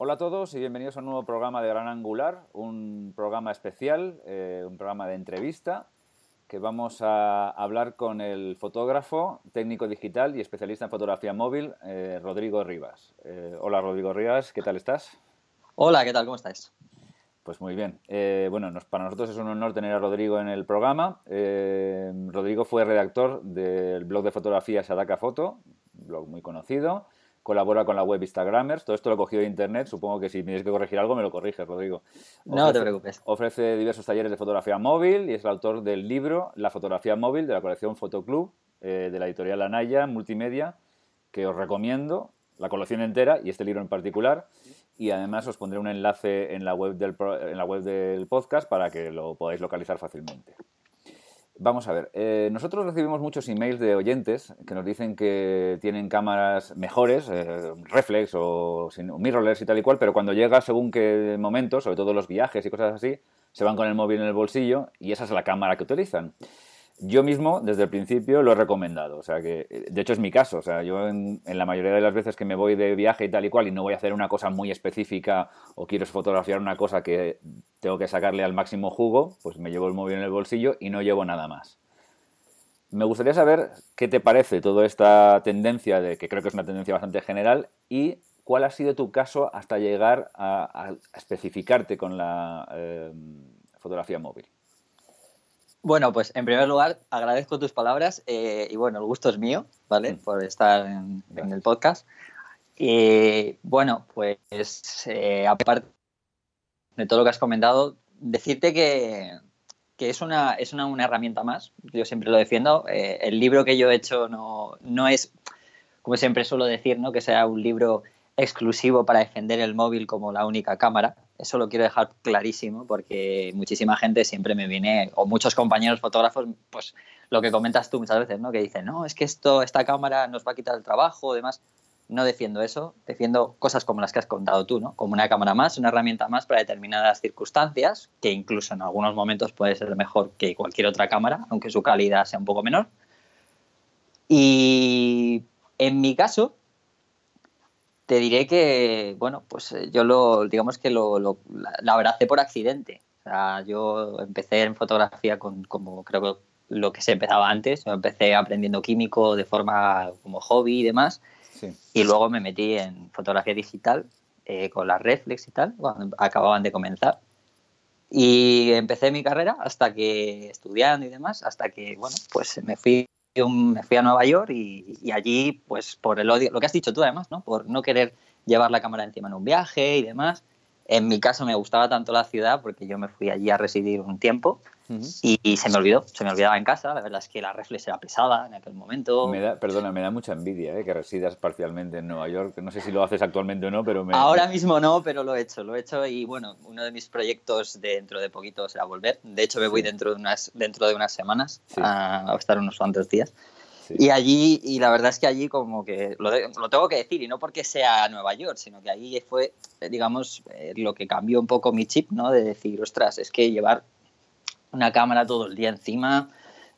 Hola a todos y bienvenidos a un nuevo programa de Gran Angular, un programa especial, eh, un programa de entrevista que vamos a hablar con el fotógrafo, técnico digital y especialista en fotografía móvil, eh, Rodrigo Rivas. Eh, hola Rodrigo Rivas, ¿qué tal estás? Hola, ¿qué tal? ¿Cómo estáis? Pues muy bien. bueno, para nosotros es un honor tener a Rodrigo en el programa. Rodrigo fue redactor del blog de fotografía Sadaka Foto, un blog muy conocido colabora con la web Instagramers. Todo esto lo he cogido de internet. Supongo que si tienes que corregir algo, me lo corriges, Rodrigo. no te preocupes. Ofrece diversos talleres de fotografía móvil y es el autor del libro La fotografía móvil de la colección Fotoclub eh, de la editorial Anaya Multimedia, que os recomiendo, la colección entera y este libro en particular. Y además os pondré un enlace en la web del, en la web del podcast para que lo podáis localizar fácilmente. Vamos a ver, eh, nosotros recibimos muchos emails de oyentes que nos dicen que tienen cámaras mejores, eh, reflex o, o, mirrorless y tal y cual, pero cuando llega según qué momento, sobre todo los viajes y cosas así, se van con el móvil en el bolsillo y esa es la cámara que utilizan. Yo mismo, desde el principio, lo he recomendado. O sea, que de hecho es mi caso. O sea, yo en, la mayoría de las veces que me voy de viaje y tal y cual y no voy a hacer una cosa muy específica o quiero fotografiar una cosa que tengo que sacarle al máximo jugo, pues me llevo el móvil en el bolsillo y no llevo nada más. Me gustaría saber qué te parece toda esta tendencia, de que creo que es una tendencia bastante general, y cuál ha sido tu caso hasta llegar a, especificarte con la eh, fotografía móvil. Bueno, pues en primer lugar agradezco tus palabras eh, y bueno, el gusto es mío, ¿vale? Mm. Por estar en, el podcast. Y bueno, pues eh, aparte de todo lo que has comentado, decirte que, es, una, es una, herramienta más, yo siempre lo defiendo. Eh, el libro que yo he hecho no, no es, como siempre suelo decir, ¿no? que sea un libro exclusivo para defender el móvil como la única cámara. Eso lo quiero dejar clarísimo porque muchísima gente siempre me viene, o muchos compañeros fotógrafos, pues lo que comentas tú muchas veces, ¿no? Que dicen, no, es que esto, esta cámara nos va a quitar el trabajo, demás. No defiendo eso, defiendo cosas como las que has contado tú, ¿no? Como una cámara más, una herramienta más para determinadas circunstancias, que incluso en algunos momentos puede ser mejor que cualquier otra cámara, aunque su calidad sea un poco menor. Y en mi caso, te diré que, bueno, pues eh, yo lo, digamos que lo, lo la, abracé por accidente. O sea, yo empecé en fotografía con, como creo que lo que se empezaba antes. Yo empecé aprendiendo químico de forma como hobby y demás. Y luego me metí en fotografía digital eh, con las reflex y tal, cuando acababan de comenzar. Y empecé mi carrera hasta que, estudiando y demás, hasta que, bueno, pues me fui me fui a Nueva York y, allí, pues por el odio, lo que has dicho tú además, ¿no? Por no querer llevar la cámara encima en un viaje y demás. En mi caso me gustaba tanto la ciudad porque yo me fui allí a residir un tiempo y, se me olvidó, se me olvidaba en casa. La verdad es que la reflex era pesada en aquel momento. Me da, perdona, me da mucha envidia ¿eh? que residas parcialmente en Nueva York. No sé si lo haces actualmente o no, pero me... Ahora mismo no, pero lo he hecho, lo he hecho y bueno, uno de mis proyectos dentro de poquito será volver. De hecho, me voy dentro, de unas, dentro de unas semanas a, estar unos cuantos días. Y allí, y la verdad es que allí como que, lo, lo, tengo que decir, y no porque sea Nueva York, sino que allí fue, digamos, eh, lo que cambió un poco mi chip, ¿no? De decir, ostras, es que llevar una cámara todo el día encima,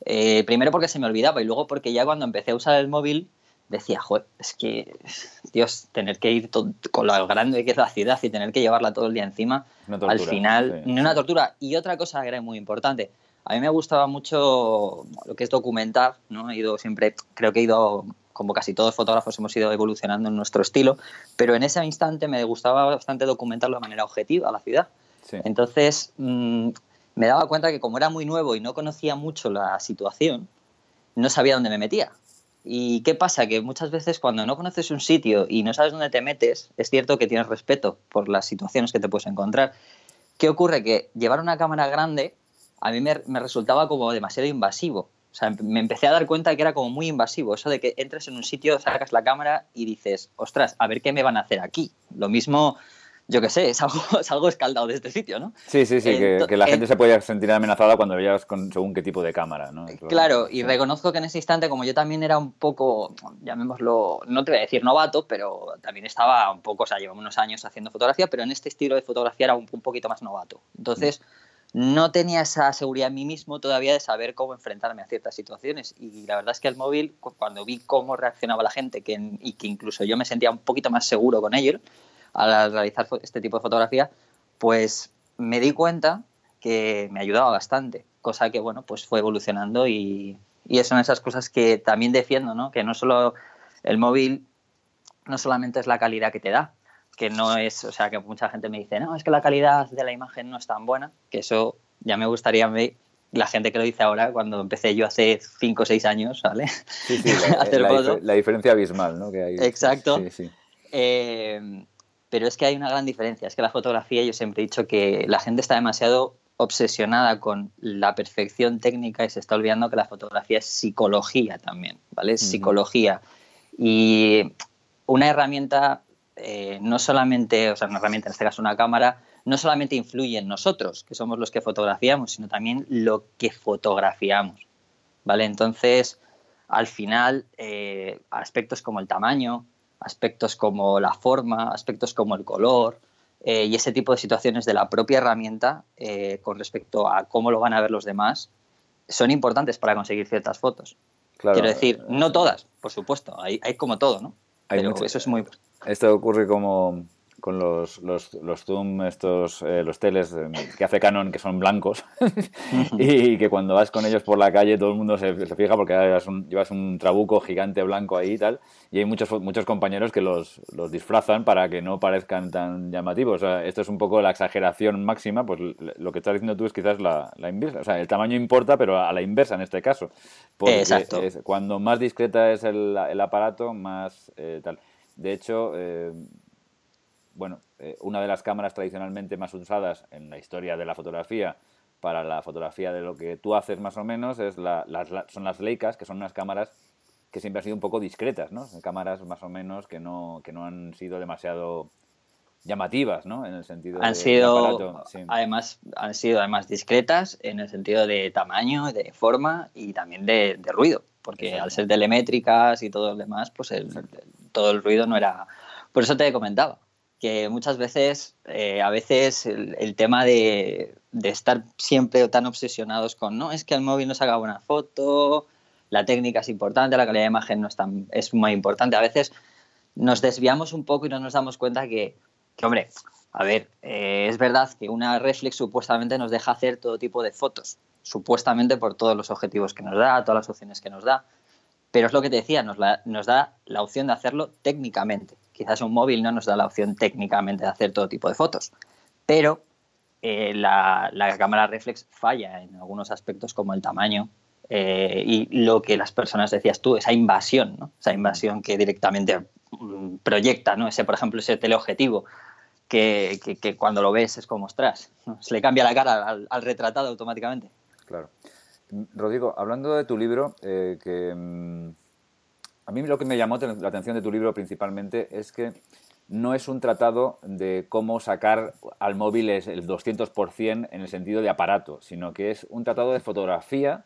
eh, primero porque se me olvidaba y luego porque ya cuando empecé a usar el móvil decía, joder, es que, Dios, tener que ir con lo grande que es la ciudad y tener que llevarla todo el día encima, al final, sí. una tortura. Y otra cosa que era muy importante, a mí me gustaba mucho lo que es documentar, ¿no? He ido siempre, creo que he ido, como casi todos fotógrafos, hemos ido evolucionando en nuestro estilo, pero en ese instante me gustaba bastante documentarlo de manera objetiva la ciudad. Entonces, mm, me daba cuenta que como era muy nuevo y no conocía mucho la situación, no sabía dónde me metía. ¿Y qué pasa? Que muchas veces cuando no conoces un sitio y no sabes dónde te metes, es cierto que tienes respeto por las situaciones que te puedes encontrar. ¿Qué ocurre? Que llevar una cámara grande a mí me, resultaba como demasiado invasivo. O sea, me empecé a dar cuenta que era como muy invasivo. Eso de que entres en un sitio, sacas la cámara y dices, ostras, a ver qué me van a hacer aquí. Lo mismo, yo qué sé, es algo, es algo escaldado de este sitio, ¿no? Sí, sí, sí, que, la gente se puede sentir amenazada cuando veas con según qué tipo de cámara, ¿no? Claro, y reconozco que en ese instante, como yo también era un poco, llamémoslo, no te voy a decir novato, pero también estaba un poco, o sea, llevamos unos años haciendo fotografía, pero en este estilo de fotografía era un, un poquito más novato. Entonces no tenía esa seguridad en mí mismo todavía de saber cómo enfrentarme a ciertas situaciones. Y la verdad es que el móvil, cuando vi cómo reaccionaba la gente que, y que incluso yo me sentía un poquito más seguro con ello, al realizar este tipo de fotografía, pues me di cuenta que me ayudaba bastante, cosa que, bueno, pues fue evolucionando y, y son esas cosas que también defiendo, ¿no? Que no solo el móvil, no solamente es la calidad que te da, que no es, o sea, que mucha gente me dice, no, es que la calidad de la imagen no es tan buena, que eso ya me gustaría ver la gente que lo dice ahora, cuando empecé yo hace 5 o 6 años, ¿vale? Sí, sí, la, la, diferencia abismal, ¿no? Que hay, Exacto. Sí, sí. Eh, pero es que hay una gran diferencia, es que la fotografía, yo siempre he dicho que la gente está demasiado obsesionada con la perfección técnica y se está olvidando que la fotografía es psicología también, ¿vale? Es psicología. Y una herramienta, eh, no solamente, o sea, una herramienta, en este caso una cámara, no solamente influye en nosotros, que somos los que fotografiamos, sino también lo que fotografiamos. ¿Vale? Entonces, al final, eh, aspectos como el tamaño, aspectos como la forma, aspectos como el color eh, y ese tipo de situaciones de la propia herramienta eh, con respecto a cómo lo van a ver los demás, son importantes para conseguir ciertas fotos. Quiero decir, no todas, por supuesto, hay, hay como todo, ¿no? Pero eso es muy... Esto ocurre como con los, los, los zoom, estos, eh, los teles eh, que hace Canon, que son blancos, y que cuando vas con ellos por la calle todo el mundo se, fija porque llevas un, llevas un, trabuco gigante blanco ahí y tal, y hay muchos, muchos compañeros que los, los disfrazan para que no parezcan tan llamativos. O sea, esto es un poco la exageración máxima, pues lo que estás diciendo tú es quizás la, la inversa. O sea, el tamaño importa, pero a la inversa en este caso. Exacto. cuando más discreta es el, el aparato, más eh, tal. De hecho, bueno, eh, una de las cámaras tradicionalmente más usadas en la historia de la fotografía para la fotografía de lo que tú haces más o menos es la, las, son las Leicas, que son unas cámaras que siempre han sido un poco discretas, ¿no? Cámaras más o menos que no, que no han sido demasiado llamativas, ¿no? En el sentido han sido además han sido además discretas en el sentido de tamaño, de forma y también de, ruido, porque al ser telemétricas y todo lo demás, pues todo el ruido no era. Por eso te comentaba que muchas veces, eh, a veces el, tema de, estar siempre tan obsesionados con, no, es que el móvil no saca buena foto, la técnica es importante, la calidad de imagen no es, tan, es muy importante. A veces nos desviamos un poco y no nos damos cuenta que, hombre, a ver, eh, es verdad que una reflex supuestamente nos deja hacer todo tipo de fotos, supuestamente por todos los objetivos que nos da, todas las opciones que nos da, pero es lo que te decía, nos, nos da la opción de hacerlo técnicamente quizás un móvil no nos da la opción técnicamente de hacer todo tipo de fotos, pero eh, la, cámara reflex falla en algunos aspectos como el tamaño eh, y lo que las personas decías tú, esa invasión, ¿no? esa invasión que directamente mm, proyecta, ¿no? ese, por ejemplo, ese teleobjetivo que, cuando lo ves es como, ostras, se le cambia la cara al, retratado automáticamente. Claro. Rodrigo, hablando de tu libro, eh, que mm, a mí lo que me llamó la atención de tu libro principalmente es que no es un tratado de cómo sacar al móvil el 200% en el sentido de aparato, sino que es un tratado de fotografía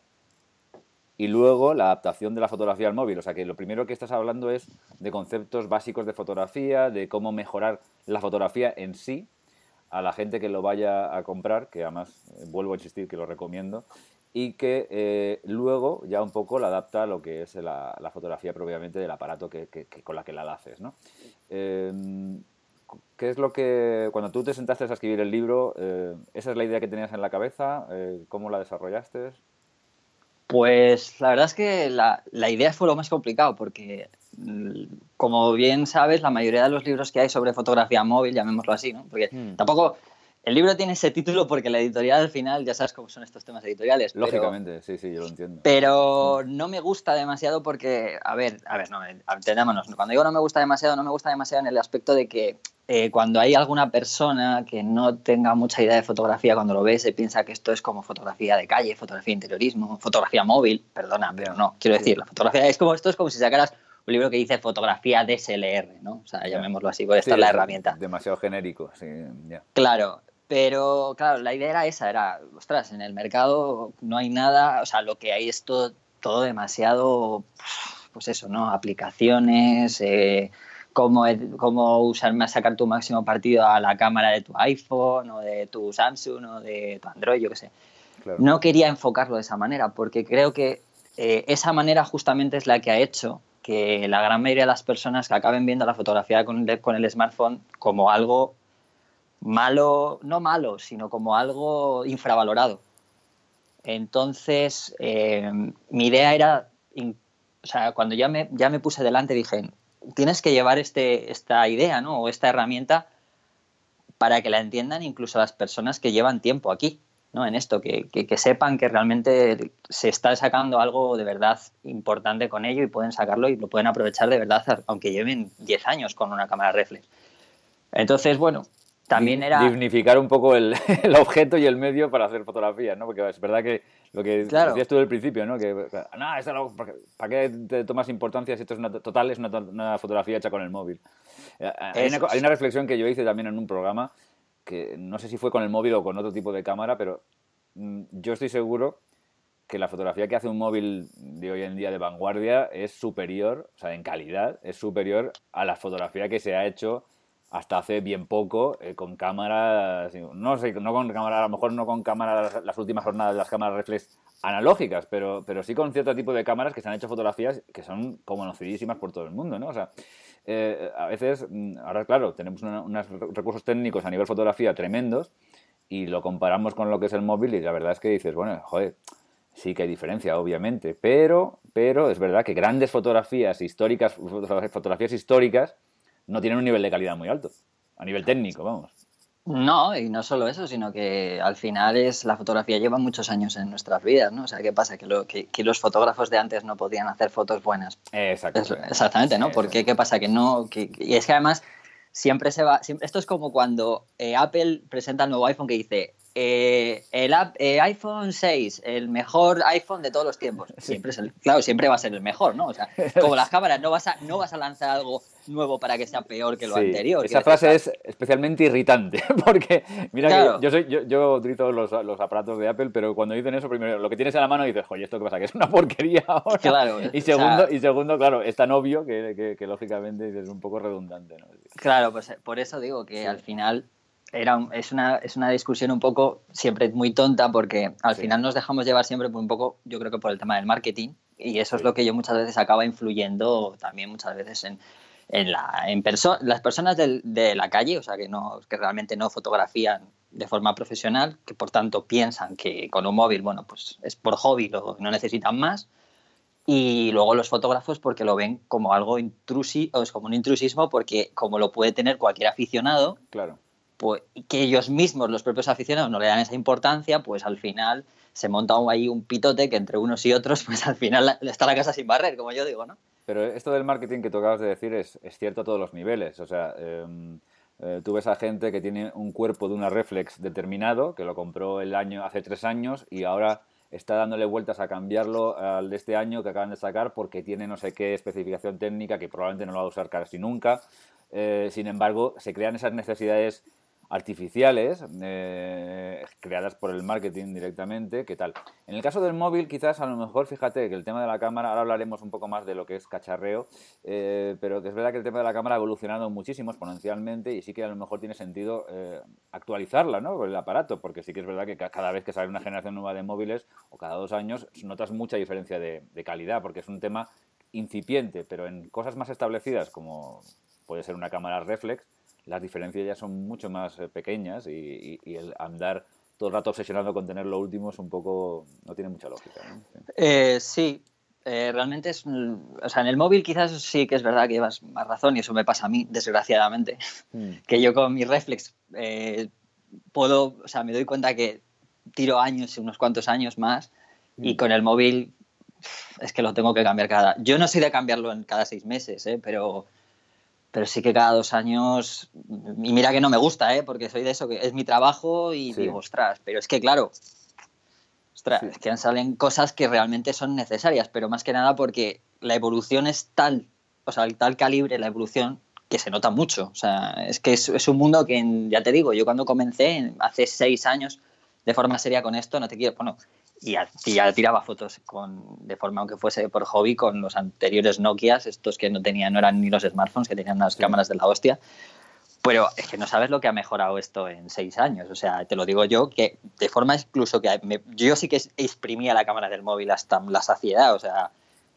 y luego la adaptación de la fotografía al móvil. O sea que lo primero que estás hablando es de conceptos básicos de fotografía, de cómo mejorar la fotografía en sí a la gente que lo vaya a comprar, que además eh, vuelvo a insistir que lo recomiendo, y que eh, luego ya un poco la adapta a lo que es la, fotografía propiamente del aparato que, con la que la haces. ¿no? Em, ¿Qué es lo que, cuando tú te sentaste a escribir el libro, eh, esa es la idea que tenías en la cabeza? Eh, ¿Cómo la desarrollaste? Pues la verdad es que la, la, idea fue lo más complicado porque, mm, como bien sabes, la mayoría de los libros que hay sobre fotografía móvil, llamémoslo así, ¿no? Porque hmm. tampoco el libro tiene ese título porque la editorial al final, ya sabes cómo son estos temas editoriales. Lógicamente, sí, sí, yo lo entiendo. Pero no me gusta demasiado porque, a ver, a ver, no, entendámonos. Cuando digo no me gusta demasiado, no me gusta demasiado en el aspecto de que eh, cuando hay alguna persona que no tenga mucha idea de fotografía, cuando lo ve se piensa que esto es como fotografía de calle, fotografía de interiorismo, fotografía móvil, perdona, pero no, quiero decir, la fotografía es como esto es como si sacaras un libro que dice fotografía DSLR, ¿no? O sea, llamémoslo así, puede estar la herramienta. Demasiado genérico, sí. Claro, pero claro, la idea era esa, era, ostras, en el mercado no hay nada, o sea, lo que hay es todo, todo demasiado, pues eso, ¿no? Aplicaciones, eh, cómo, cómo usar, sacar tu máximo partido a la cámara de tu iPhone o de tu Samsung o de tu Android, yo qué sé. No quería enfocarlo de esa manera porque creo que eh, esa manera justamente es la que ha hecho que la gran mayoría de las personas que acaben viendo la fotografía con el, con el smartphone como algo malo, no malo, sino como algo infravalorado. Entonces, eh, mi idea era, o sea, cuando ya me, ya me puse delante dije, tienes que llevar este, esta idea, ¿no? O esta herramienta para que la entiendan incluso las personas que llevan tiempo aquí, ¿no? En esto, que, que, sepan que realmente se está sacando algo de verdad importante con ello y pueden sacarlo y lo pueden aprovechar de verdad, aunque lleven 10 años con una cámara reflex. Entonces, bueno, también era... Dignificar un poco el, el, objeto y el medio para hacer fotografías, ¿no? Porque es verdad que lo que decías tú del principio, ¿no? Que, no, ¿para qué te tomas importancia si esto es una, total, es una, fotografía hecha con el móvil? Eh, hay una, hay una, reflexión que yo hice también en un programa, que no sé si fue con el móvil o con otro tipo de cámara, pero mm, yo estoy seguro que la fotografía que hace un móvil de hoy en día de vanguardia es superior, o sea, en calidad, es superior a la fotografía que se ha hecho hasta hace bien poco eh, con cámaras, no sé, no con cámaras, a lo mejor no con cámaras, las últimas jornadas de las cámaras reflex analógicas, pero, pero sí con cierto tipo de cámaras que se han hecho fotografías que son conocidísimas por todo el mundo, ¿no? O sea, eh, a veces, mm, ahora claro, tenemos unos recursos técnicos a nivel fotografía tremendos y lo comparamos con lo que es el móvil y la verdad es que dices, bueno, joder, sí que hay diferencia, obviamente, pero, pero es verdad que grandes fotografías históricas, fotografías históricas, no tienen un nivel de calidad muy alto, a nivel técnico, vamos. No, y no solo eso, sino que al final es la fotografía lleva muchos años en nuestras vidas, ¿no? O sea, ¿qué pasa? Que, lo, que, los fotógrafos de antes no podían hacer fotos buenas. Exactamente. exactamente, ¿no? Porque ¿qué pasa? Que no... Que, y es que además siempre se va... Siempre, esto es como cuando eh, Apple presenta el nuevo iPhone que dice eh, el eh, iPhone 6, el mejor iPhone de todos los tiempos. Siempre es el, claro, siempre va a ser el mejor, ¿no? O sea, como las cámaras, no vas a, no vas a lanzar algo nuevo para que sea peor que lo anterior. Esa frase es especialmente irritante, porque mira que yo, soy, yo, yo utilizo los, los, aparatos de Apple, pero cuando dicen eso, primero lo que tienes en la mano dices, oye, ¿esto qué pasa? Que es una porquería ahora. Claro. Y segundo, y segundo claro, es tan obvio que, que, lógicamente es un poco redundante. ¿no? Claro, pues por eso digo que al final era, es, una, es una discusión un poco siempre muy tonta porque al final nos dejamos llevar siempre un poco, yo creo que por el tema del marketing y eso es lo que yo muchas veces acaba influyendo también muchas veces en, en, la, en las personas de la calle, o sea, que, no, que realmente no fotografían de forma profesional, que por tanto piensan que con un móvil, bueno, pues es por hobby, lo, no necesitan más. Y luego los fotógrafos porque lo ven como algo intrusivo, es como un intrusismo porque como lo puede tener cualquier aficionado, claro pues, que ellos mismos, los propios aficionados, no le dan esa importancia, pues al final se monta ahí un pitote que entre unos y otros, pues al final está la casa sin barrer, como yo digo, ¿no? Pero esto del marketing que tú acabas de decir es, cierto a todos los niveles. O sea, em, eh, tú ves a gente que tiene un cuerpo de una reflex determinado, que lo compró el año hace tres años y ahora está dándole vueltas a cambiarlo al de este año que acaban de sacar porque tiene no sé qué especificación técnica que probablemente no lo va a usar casi nunca. Eh, sin embargo, se crean esas necesidades artificiales eh, creadas por el marketing directamente, ¿qué tal? En el caso del móvil, quizás a lo mejor, fíjate que el tema de la cámara, ahora hablaremos un poco más de lo que es cacharreo, eh, pero que es verdad que el tema de la cámara ha evolucionado muchísimo exponencialmente y sí que a lo mejor tiene sentido eh, actualizarla, ¿no? El aparato, porque sí que es verdad que cada vez que sale una generación nueva de móviles o cada dos años notas mucha diferencia de, calidad, porque es un tema incipiente, pero en cosas más establecidas como puede ser una cámara reflex, las diferencias ya son mucho más eh, pequeñas y, el andar todo el rato obsesionado con tener lo último es un poco, no tiene mucha lógica. sí, eh, eh, realmente es, o sea, en el móvil quizás sí que es verdad que llevas más razón y eso me pasa a mí, desgraciadamente, mm. que yo con mi reflex puedo, o sea, me doy cuenta que tiro años y unos cuantos años más y mm. con el móvil es que lo tengo que cambiar cada... Yo no soy de cambiarlo en cada seis meses, pero pero sí que cada dos años, y mira que no me gusta, ¿eh? porque soy de eso, que es mi trabajo y digo, ostras, pero es que claro, ostras, es que salen cosas que realmente son necesarias, pero más que nada porque la evolución es tal, o sea, el tal calibre, la evolución, que se nota mucho. O sea, es que es, es un mundo que, ya te digo, yo cuando comencé, hace seis años, de forma seria con esto, no te quiero, bueno, y ya, tiraba fotos con, de forma aunque fuese por hobby con los anteriores Nokias, estos que no tenían, no eran ni los smartphones, que tenían las cámaras de la hostia. Pero es que no sabes lo que ha mejorado esto en seis años. O sea, te lo digo yo, que de forma incluso que yo sí que exprimía la cámara del móvil hasta la saciedad. O sea,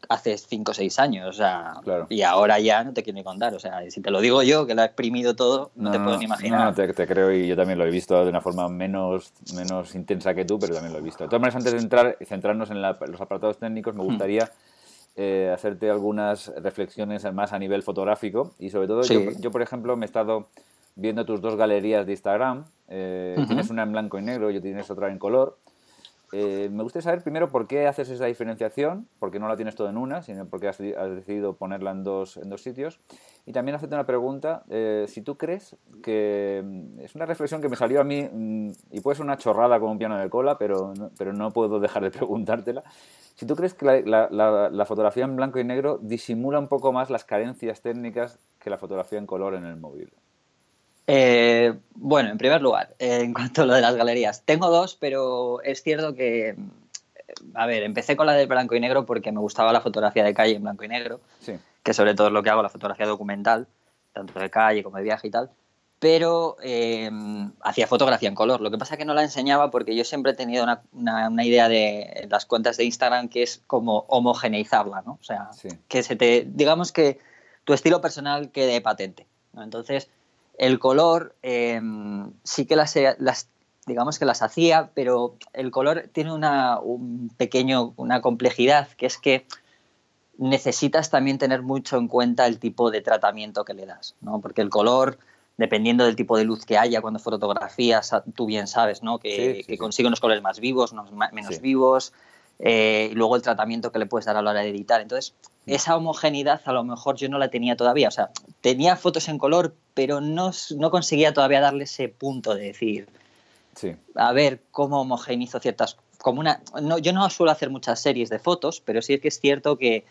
hace 5 o 6 años, o sea, y ahora ya no te quiero ni contar, o sea, si te lo digo yo, que lo he exprimido todo, no, te puedo ni imaginar. No, te, creo y yo también lo he visto de una forma menos, menos intensa que tú, pero también lo he visto. De todas maneras, antes de entrar y centrarnos en los apartados técnicos, me hmm. gustaría... Eh, hacerte algunas reflexiones más a nivel fotográfico y sobre todo yo, yo, por ejemplo, me he estado viendo tus dos galerías de Instagram. Eh, tienes una en blanco y negro y tienes otra en color. Eh, me gustaría saber primero por qué haces esa diferenciación, porque no la tienes todo en una, sino porque has, decidido ponerla en dos, en dos sitios. Y también hacerte una pregunta, eh, si tú crees que mm, es una reflexión que me salió a mí mm, y puede ser una chorrada como un piano de cola, pero no, pero no puedo dejar de preguntártela. Si tú crees que la fotografía en blanco y negro disimula un poco más las carencias técnicas que la fotografía en color en el móvil. Eh, bueno, en primer lugar, en cuanto a lo de las galerías, tengo dos, pero es cierto que, a ver, empecé con la de blanco y negro porque me gustaba la fotografía de calle en blanco y negro, que sobre todo es lo que hago, la fotografía documental, tanto de calle como de viaje y tal, pero eh, hacía fotografía en color. Lo que pasa es que no la enseñaba porque yo siempre he tenido una, idea de las cuentas de Instagram que es como homogeneizarla, ¿no? O sea, que se te, digamos que tu estilo personal quede patente, ¿no? Entonces el color em, sí que las, digamos que las hacía, pero el color tiene una, un pequeño, una complejidad, que es que necesitas también tener mucho en cuenta el tipo de tratamiento que le das, ¿no? Porque el color, dependiendo del tipo de luz que haya cuando fotografías, tú bien sabes, ¿no? Que, consigue unos colores más vivos, menos vivos, eh, y luego el tratamiento que le puedes dar a la hora de editar. Entonces, mm. esa homogeneidad a lo mejor yo no la tenía todavía. O sea, tenía fotos en color, pero no, no conseguía todavía darle ese punto de decir, a ver cómo homogenizo ciertas... Como una, no, yo no suelo hacer muchas series de fotos, pero sí es que es cierto que,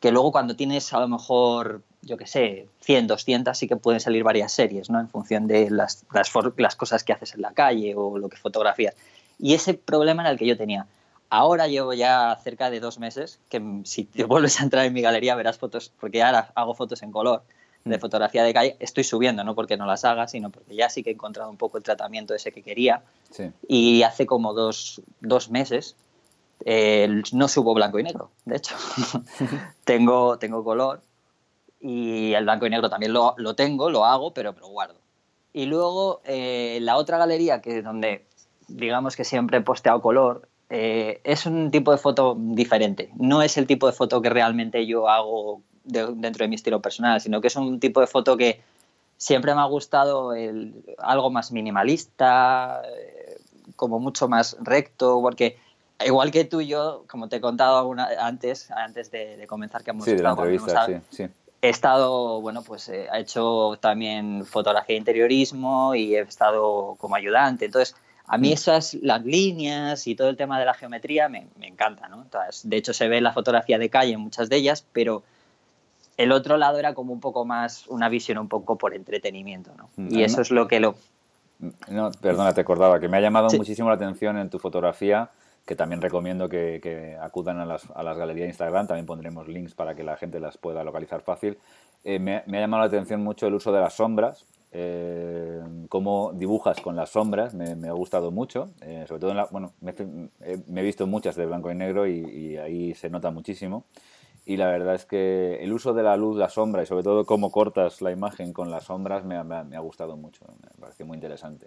que luego cuando tienes a lo mejor, yo qué sé, 100, 200, sí que pueden salir varias series, ¿no? En función de las, las, las cosas que haces en la calle o lo que fotografías. Y ese problema era el que yo tenía Ahora llevo ya cerca de dos meses, que si te vuelves a entrar en mi galería verás fotos, porque ahora hago fotos en color de mm. fotografía de calle, estoy subiendo, no porque no las haga, sino porque ya sí que he encontrado un poco el tratamiento ese que quería. Y hace como dos, meses no subo blanco y negro, de hecho. tengo, tengo color y el blanco y negro también lo, tengo, lo hago, pero, lo guardo. Y luego eh, la otra galería, que es donde digamos que siempre he posteado color, eh, es un tipo de foto diferente. No es el tipo de foto que realmente yo hago dentro de mi estilo personal, sino que es un tipo de foto que siempre me ha gustado algo más minimalista, eh, como mucho más recto, porque igual que tú y yo, como te he contado antes, antes de, comenzar que hemos sí, de la entrevista, sí, sí. He estado, bueno, pues eh, he hecho también fotografía de interiorismo y he estado como ayudante. Entonces, a mí mm. esas, las líneas y todo el tema de la geometría me, me encanta, ¿no? de hecho, se ve la fotografía de calle en muchas de ellas, pero el otro lado era como un poco más una visión un poco por entretenimiento, ¿no? Mm, y eso es lo que lo... Mm, no, perdona, te acordaba que me ha llamado muchísimo la atención en tu fotografía, que también recomiendo que, acudan a las, a las, galerías de Instagram, también pondremos links para que la gente las pueda localizar fácil. Eh, me, me, ha llamado la atención mucho el uso de las sombras, eh, cómo dibujas con las sombras me, ha gustado mucho. Eh, sobre todo, en la, bueno, me, he visto muchas de blanco y negro y, ahí se nota muchísimo. Y la verdad es que el uso de la luz, la sombra y sobre todo cómo cortas la imagen con las sombras me, ha gustado mucho. Me parece muy interesante.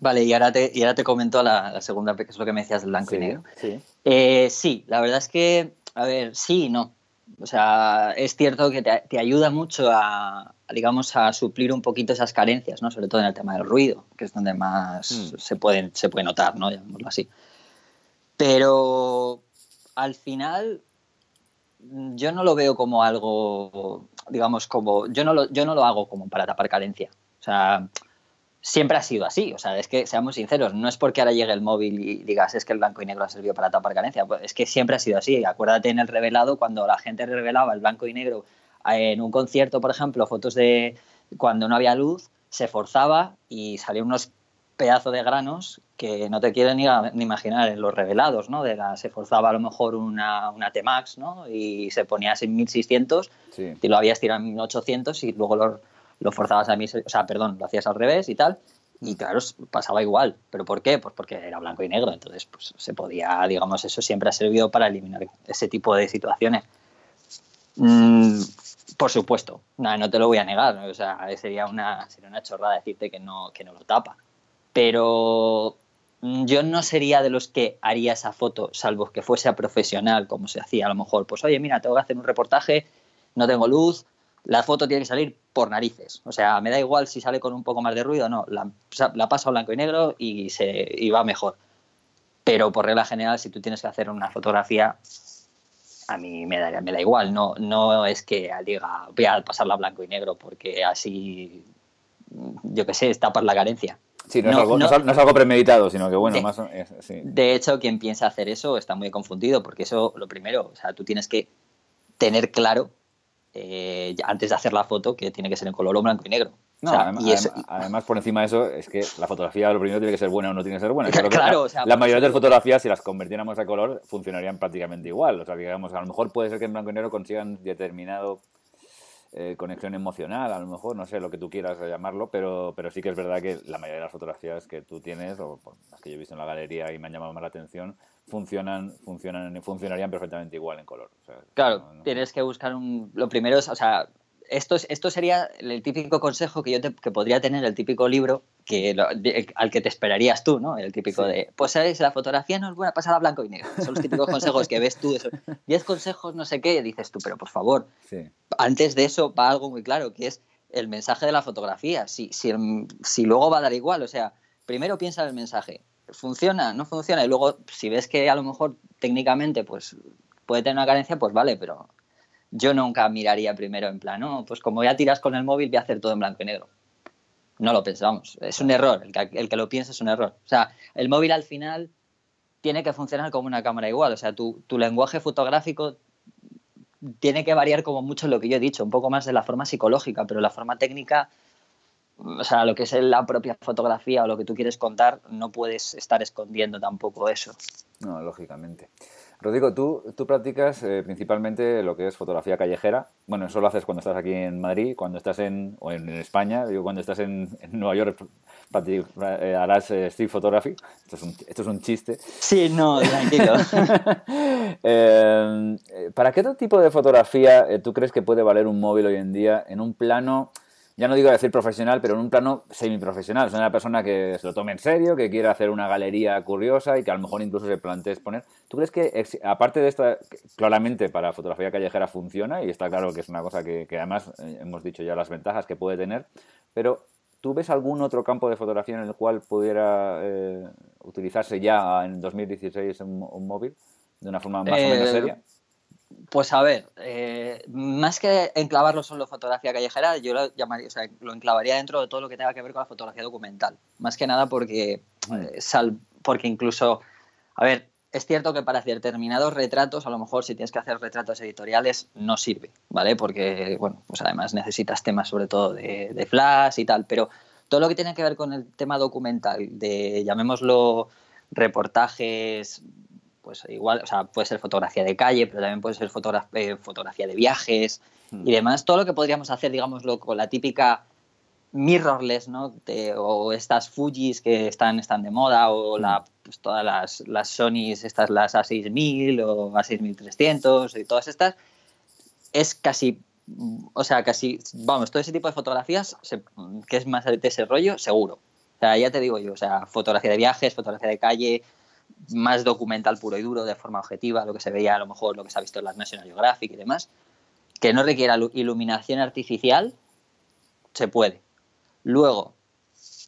Vale, y ahora te, y ahora te comento la, segunda, que es lo que me decías del blanco y negro. Sí. Eh, sí, la verdad es que, a ver, sí y no. O sea, es cierto que te, ayuda mucho a, digamos, a suplir un poquito esas carencias, ¿no? Sobre todo en el tema del ruido, que es donde más mm. se, puede, se puede notar, ¿no? Llamémoslo así. Pero al final yo no lo veo como algo, digamos, como... Yo no lo, yo no lo hago como para tapar carencia. O sea, siempre ha sido así. O sea, es que seamos sinceros, no es porque ahora llegue el móvil y digas es que el blanco y negro ha servido para tapar carencia. Pues es que siempre ha sido así. Acuérdate en el revelado cuando la gente revelaba el blanco y negro en un concierto, por ejemplo, fotos de cuando no había luz, se forzaba y salían unos pedazos de granos que no te quieren ni, ni, imaginar en los revelados, ¿no? De la, se forzaba a lo mejor una, una T-Max, ¿no? Y se ponía en 1600 y lo habías tirado en 1800 y luego lo, lo forzabas a mí, o sea, perdón, lo hacías al revés y tal. y claro, pasaba igual. ¿Pero por qué? Pues porque era blanco y negro, entonces pues se podía, digamos, eso siempre ha servido para eliminar ese tipo de situaciones. Mm, por supuesto, no, no te lo voy a negar, o sea, sería una, sería una chorrada decirte que no, que no lo tapa. Pero mm, yo no sería de los que haría esa foto, salvo que fuese a profesional, como se hacía a lo mejor. Pues oye, mira, tengo que hacer un reportaje, no tengo luz, la foto tiene que salir por narices. O sea, me da igual si sale con un poco más de ruido o no. La, la paso a blanco y negro y, se, y va mejor. Pero por regla general, si tú tienes que hacer una fotografía, a mí me da, me da igual. No, no es que diga voy a pasarla a blanco y negro porque así, yo qué sé, es tapar la carencia. Sí, no, es algo, no, es algo, premeditado, sino que bueno, de, más. De hecho, quien piensa hacer eso está muy confundido, porque eso, lo primero, o sea, tú tienes que tener claro eh, antes de hacer la foto que tiene que ser en color o blanco y negro. además, por encima de eso, es que la fotografía lo primero tiene que ser buena o no tiene que ser buena. claro, la, mayoría de fotografías, si las convirtiéramos a color, funcionarían prácticamente igual. O sea, digamos, a lo mejor puede ser que en blanco y negro consigan determinado eh, conexión emocional, a lo mejor, no sé lo que tú quieras llamarlo, pero, pero sí que es verdad que la mayoría de las fotografías que tú tienes, o las que yo he visto en la galería y me han llamado más la atención, funcionan, funcionan, funcionarían perfectamente igual en color. claro, tienes que buscar un... Lo primero es, o sea, esto, esto sería el típico consejo que yo te, que podría tener, el típico libro que al que te esperarías tú, ¿no? El típico de, pues sabes, la fotografía no es buena, pasar a blanco y negro. Son los típicos consejos que ves tú. Diez consejos, no sé qué, dices tú, pero por favor, antes de eso va algo muy claro, que es el mensaje de la fotografía. Si, si, si luego va a dar igual, o sea, primero piensa en el mensaje. ¿Funciona? ¿No funciona? Y luego, si ves que a lo mejor técnicamente pues puede tener una carencia, pues vale, pero yo nunca miraría primero en plan, no, pues como ya tiras con el móvil, voy a hacer todo en blanco y negro. No lo pensamos, es un error, el que, el que lo piensa es un error. O sea, el móvil al final tiene que funcionar como una cámara igual, o sea, tu, tu lenguaje fotográfico tiene que variar como mucho lo que yo he dicho, un poco más de la forma psicológica, pero la forma técnica, o sea, lo que es la propia fotografía o lo que tú quieres contar, no puedes estar escondiendo tampoco eso. No, lógicamente. Rodrigo, tú, tú practicas eh, principalmente lo que es fotografía callejera. Bueno, eso lo haces cuando estás aquí en Madrid, cuando estás en, o en, España, digo, cuando estás en, Nueva York eh, harás eh, street photography. Esto es, un, esto es un chiste. Sí, no, tranquilo. ¿Para qué otro tipo de fotografía tú crees que puede valer un móvil hoy en día en un plano ya no digo decir profesional, pero en un plano semiprofesional. Es una persona que se lo tome en serio, que quiere hacer una galería curiosa y que a lo mejor incluso se plantee exponer. ¿Tú crees que, aparte de esto, claramente para fotografía callejera funciona y está claro que es una cosa que, además eh, hemos dicho ya las ventajas que puede tener, pero ¿tú ves algún otro campo de fotografía en el cual pudiera eh, utilizarse ya en 2016 un, móvil de una forma más o menos eh, seria? Pues a ver, eh, más que enclavarlo solo fotografía callejera, yo lo, llamaría, o sea, lo enclavaría dentro de todo lo que tenga que ver con la fotografía documental. Más que nada porque, eh, sal, porque incluso, a ver, es cierto que para determinados retratos, a lo mejor si tienes que hacer retratos editoriales, no sirve, ¿vale? Porque, bueno, pues además necesitas temas sobre todo de, de flash y tal, pero todo lo que tiene que ver con el tema documental, de llamémoslo reportajes pues igual, o sea, puede ser fotografía de calle, pero también puede ser eh, fotografía de viajes y hmm. demás. Todo lo que podríamos hacer, digámoslo, con la típica mirrorless, ¿no? o estas Fujis que están, están de moda, o la, hmm. pues, todas las, las Sonys, estas las A6000 o A6300 y todas estas, es casi, o sea, casi, vamos, todo ese tipo de fotografías, que es más de ese rollo, seguro. O sea, ya te digo yo, o sea, fotografía de viajes, fotografía de calle, más documental puro y duro, de forma objetiva, lo que se veía a lo mejor, lo que se ha visto en las National Geographic y demás, que no requiera iluminación artificial, se puede. Luego,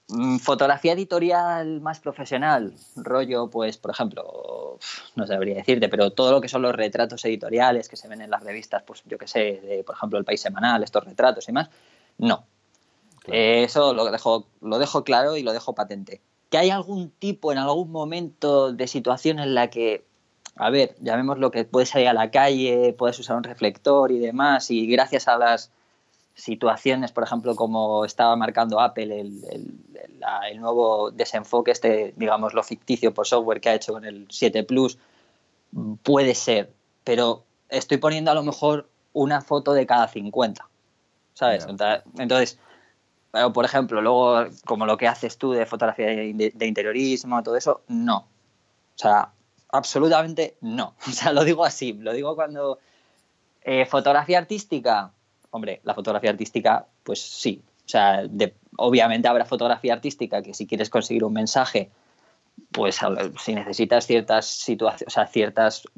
mm, fotografía editorial más profesional, rollo, pues, por ejemplo, no sabría decirte, pero todo lo que son los retratos editoriales que se ven en las revistas, pues yo que sé, de, por ejemplo, El País Semanal, estos retratos y más, no. eso lo dejo, lo dejo claro y lo dejo patente que hay algún tipo, en algún momento de situación en la que, a ver, llamemos lo que puedes salir a la calle, puedes usar un reflector y demás, y gracias a las situaciones, por ejemplo, como estaba marcando Apple, el, el, nuevo desenfoque, este, digamos, lo ficticio por software que ha hecho con el 7 Plus, puede ser, pero estoy poniendo a lo mejor una foto de cada 50, ¿sabes? Entonces, Pero, por ejemplo, luego, como lo que haces tú de fotografía de, interiorismo, todo eso, no. O sea, absolutamente no. O sea, lo digo así, lo digo cuando... Eh, fotografía artística, hombre, la fotografía artística, pues sí. O sea, obviamente habrá fotografía artística que si quieres conseguir un mensaje, pues si necesitas ciertas situaciones, o sea, ciertas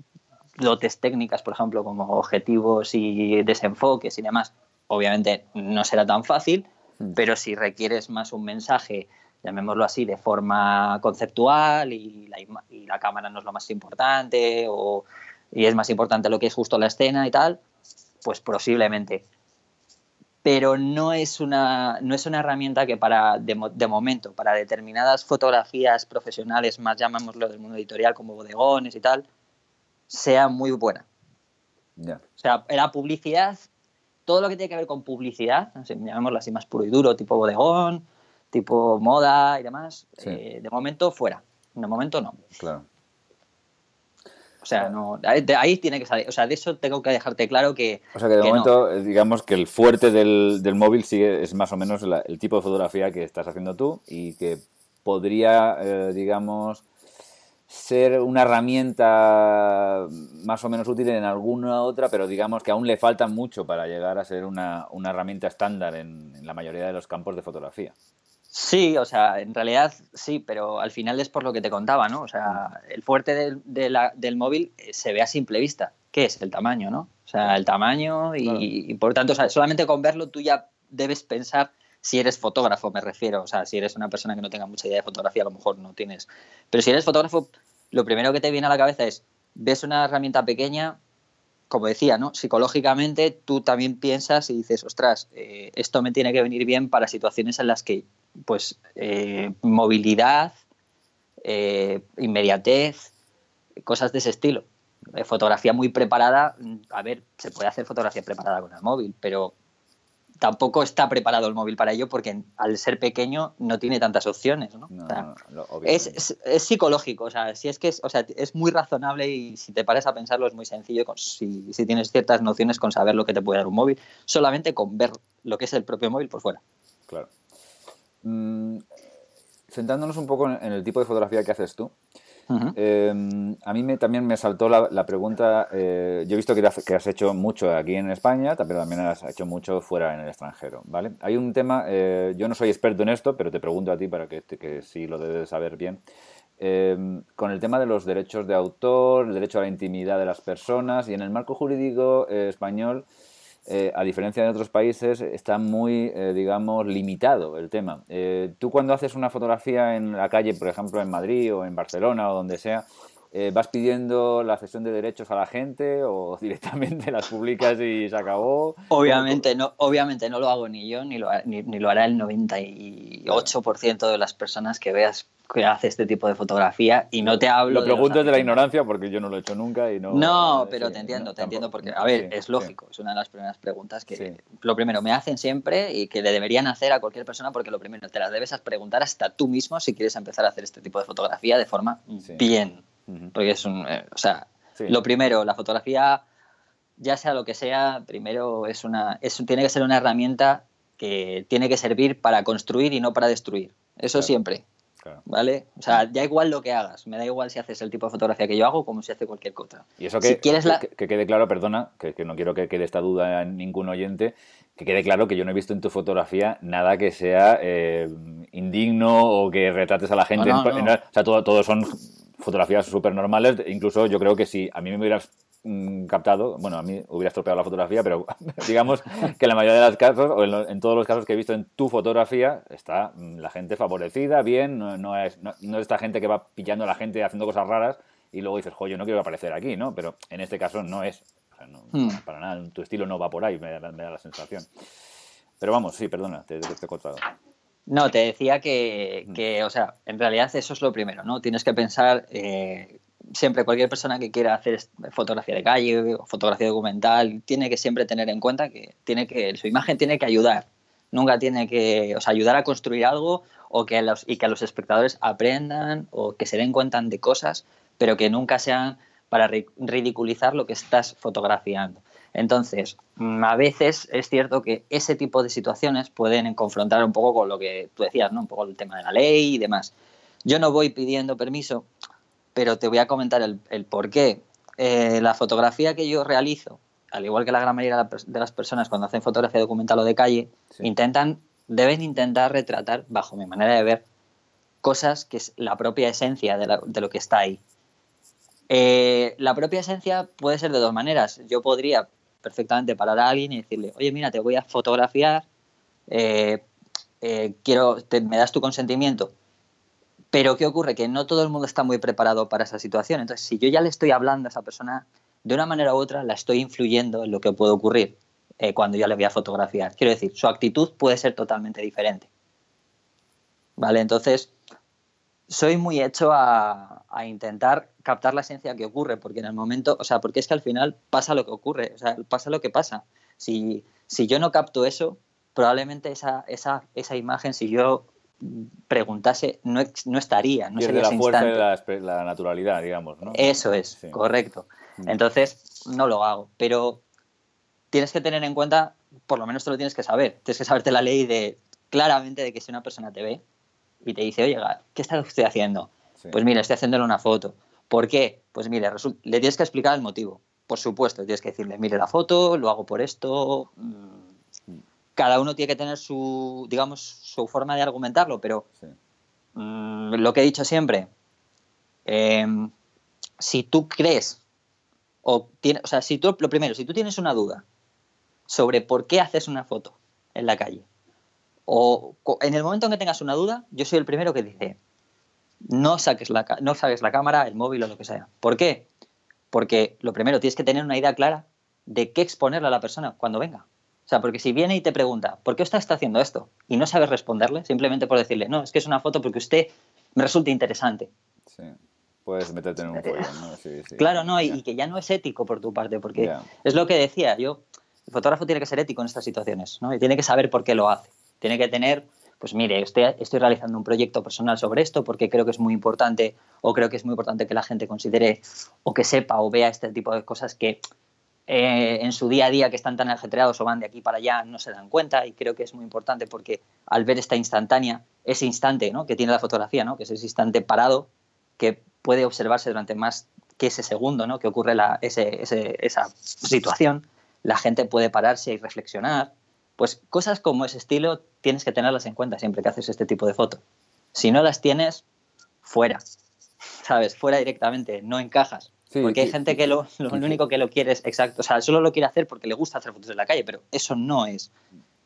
dotes técnicas, por ejemplo, como objetivos y desenfoques y demás, obviamente no será tan fácil. Pero si requieres más un mensaje llamémoslo así, de forma conceptual y la, cámara no es lo más importante o, y es más importante lo que es justo la escena y tal, pues posiblemente. Pero no es una, no es una herramienta que para, de, momento, para determinadas fotografías profesionales, más llamémoslo del mundo editorial, como bodegones y tal, sea muy buena. O sea, la publicidad, todo lo que tiene que ver con publicidad, llamémoslo así más puro y duro, tipo bodegón, tipo moda y demás, eh, de momento fuera. De momento no. Claro. O sea, no, de ahí tiene que salir. O sea, de eso tengo que dejarte claro que. O sea, que de momento, eh, digamos que el fuerte del, del, móvil sigue, es más o menos el tipo de fotografía que estás haciendo tú y que podría, eh, digamos, ser una herramienta más o menos útil en alguna otra, pero digamos que aún le falta mucho para llegar a ser una, una herramienta estándar en, en la mayoría de los campos de fotografía. Sí, o sea, en realidad sí, pero al final es por lo que te contaba, ¿no? O sea, el fuerte del, móvil eh, se ve a simple vista. ¿Qué es? El tamaño, ¿no? O sea, el tamaño y, por tanto, solamente con verlo tú ya debes pensar si eres fotógrafo, me refiero. O sea, si eres una persona que no tenga mucha idea de fotografía, a lo mejor no tienes. Pero si eres fotógrafo, lo primero que te viene a la cabeza es, ves una herramienta pequeña, como decía, ¿no? Psicológicamente tú también piensas y dices, ostras, eh, esto me tiene que venir bien para situaciones en las que pues eh, movilidad, eh, inmediatez, cosas de ese estilo. Fotografía muy preparada, a ver, se puede hacer fotografía preparada con el móvil, pero tampoco está preparado el móvil para ello porque al ser pequeño no tiene tantas opciones. ¿no? es, psicológico, o sea, si es que es, o sea, es muy razonable y si te pares a pensarlo es muy sencillo si, si, tienes ciertas nociones con saber lo que te puede dar un móvil, solamente con ver lo que es el propio móvil por fuera. Claro. Mm, centrándonos un poco en el tipo de fotografía que haces tú, em, a mí también me saltó la, pregunta, eh, yo he visto que, has hecho mucho aquí en España, pero también has hecho mucho fuera en el extranjero, ¿vale? Hay un tema, eh, yo no soy experto en esto, pero te pregunto a ti para que, que sí lo debes saber bien. Em, con el tema de los derechos de autor, el derecho a la intimidad de las personas y en el marco jurídico eh, español eh, a diferencia de otros países, está muy, eh, digamos, limitado el tema. Eh, tú cuando haces una fotografía en la calle, por ejemplo, en Madrid o en Barcelona o donde sea, ¿vas pidiendo la cesión de derechos a la gente o directamente las publicas y se acabó? Obviamente no, obviamente no lo hago ni yo, ni lo, ni, ni lo hará el 98% de las personas que veas que hace este tipo de fotografía y no te hablo. Lo pregunto de la ignorancia porque yo no lo he hecho nunca y no. No, pero te entiendo, te entiendo porque, a ver, es lógico, es una de las primeras preguntas que, lo primero, me hacen siempre y que le deberían hacer a cualquier persona porque lo primero, te las debes preguntar hasta tú mismo si quieres empezar a hacer este tipo de fotografía de forma bien. Porque es un. Eh, o sea, lo primero, la fotografía, ya sea lo que sea, primero es una. Es, tiene que ser una herramienta que tiene que servir para construir y no para destruir. Eso siempre. ¿Vale? O sea, ya igual lo que hagas, me da igual si haces el tipo de fotografía que yo hago como si hace cualquier otra. Y eso que, quieres que, quede claro, perdona, que, no quiero que quede esta duda en ningún oyente, que quede claro que yo no he visto en tu fotografía nada que sea eh, indigno o que retrates a la gente. o sea, todo, todo son fotografías súper normales. Incluso yo creo que si a mí me hubieras Mm, captado, bueno, a mí hubiera estropeado la fotografía, pero digamos que en la mayoría de los casos, o en, todos los casos que he visto en tu fotografía, está mm, la gente favorecida, bien, no, es, no, es esta gente que va pillando a la gente haciendo cosas raras y luego dices, jo, yo no quiero aparecer aquí, ¿no? Pero en este caso no es, hmm. para nada, tu estilo no va por ahí, me da, la sensación. Pero vamos, sí, perdona, te, te, he cortado. No, te decía que, hmm. que, o sea, en realidad eso es lo primero, ¿no? Tienes que pensar eh, siempre cualquier persona que quiera hacer fotografía de calle o fotografía documental tiene que siempre tener en cuenta que tiene que su imagen tiene que ayudar nunca tiene que o sea, ayudar a construir algo o que los, y que los espectadores aprendan o que se den cuenta de cosas pero que nunca sean para ridiculizar lo que estás fotografiando Entonces, mm, a veces es cierto que ese tipo de situaciones pueden confrontar un poco con lo que tú decías, ¿no? Un poco el tema de la ley y demás. Yo no voy pidiendo permiso, pero te voy a comentar el, por qué. Eh, la fotografía que yo realizo, al igual que la gran mayoría de las personas cuando hacen fotografía documental o de calle, intentan, deben intentar retratar, bajo mi manera de ver, cosas que es la propia esencia de, lo que está ahí. Eh, la propia esencia puede ser de dos maneras. Yo podría perfectamente parar a alguien y decirle, oye, mira, te voy a fotografiar, eh, eh, quiero, me das tu consentimiento. Pero ¿qué ocurre? Que no todo el mundo está muy preparado para esa situación. Entonces, si yo ya le estoy hablando a esa persona, de una manera u otra la estoy influyendo en lo que puede ocurrir cuando yo le voy a fotografiar. Quiero decir, su actitud puede ser totalmente diferente. ¿Vale? Entonces, soy muy hecho a, intentar captar la esencia que ocurre, porque en el momento, o sea, porque es que al final pasa lo que ocurre, o sea, pasa lo que pasa. Si, si yo no capto eso, probablemente esa, esa, esa imagen, si yo preguntase, no, no estaría, no sería la fuerza de la, naturalidad, digamos, ¿no? Eso es, correcto. Mm. Entonces, no lo hago, pero tienes que tener en cuenta, por lo menos tú lo tienes que saber, tienes que saberte la ley de claramente de que si una persona te ve, y te dice, oye, ¿qué está usted haciendo? Pues mira, estoy haciéndole una foto. ¿Por qué? Pues mire, le tienes que explicar el motivo. Por supuesto, tienes que decirle, mire la foto, lo hago por esto. Mm, cada uno tiene que tener su, digamos, su forma de argumentarlo, pero mm, lo que he dicho siempre, em, si tú crees, o, tiene, o sea, si tú, lo primero, si tú tienes una duda sobre por qué haces una foto en la calle, o en el momento en que tengas una duda, yo soy el primero que dice, no saques la, no saques la cámara, el móvil o lo que sea. ¿Por qué? Porque lo primero, tienes que tener una idea clara de qué exponerle a la persona cuando venga. O sea, porque si viene y te pregunta, ¿por qué usted está haciendo esto? Y no sabes responderle, simplemente por decirle, no, es que es una foto porque usted me resulta interesante. Sí, puedes meterte en un pollo, ¿no? Sí, sí. Claro, no, y, que ya no es ético por tu parte, porque es lo que decía, yo, el fotógrafo tiene que ser ético en estas situaciones, ¿no? Y tiene que saber por qué lo hace. Tiene que tener, pues mire, estoy, realizando un proyecto personal sobre esto porque creo que es muy importante o creo que es muy importante que la gente considere o que sepa o vea este tipo de cosas que eh, en su día a día que están tan ajetreados o van de aquí para allá no se dan cuenta y creo que es muy importante porque al ver esta instantánea, ese instante ¿no? que tiene la fotografía, ¿no? que es ese instante parado que puede observarse durante más que ese segundo ¿no? que ocurre la, ese, esa situación, la gente puede pararse y reflexionar pues cosas como ese estilo tienes que tenerlas en cuenta siempre que haces este tipo de foto. Si no las tienes, fuera. ¿Sabes? Fuera directamente, no encajas. porque hay gente que lo, lo, único que lo quiere es exacto. O sea, solo lo quiere hacer porque le gusta hacer fotos en la calle, pero eso no es,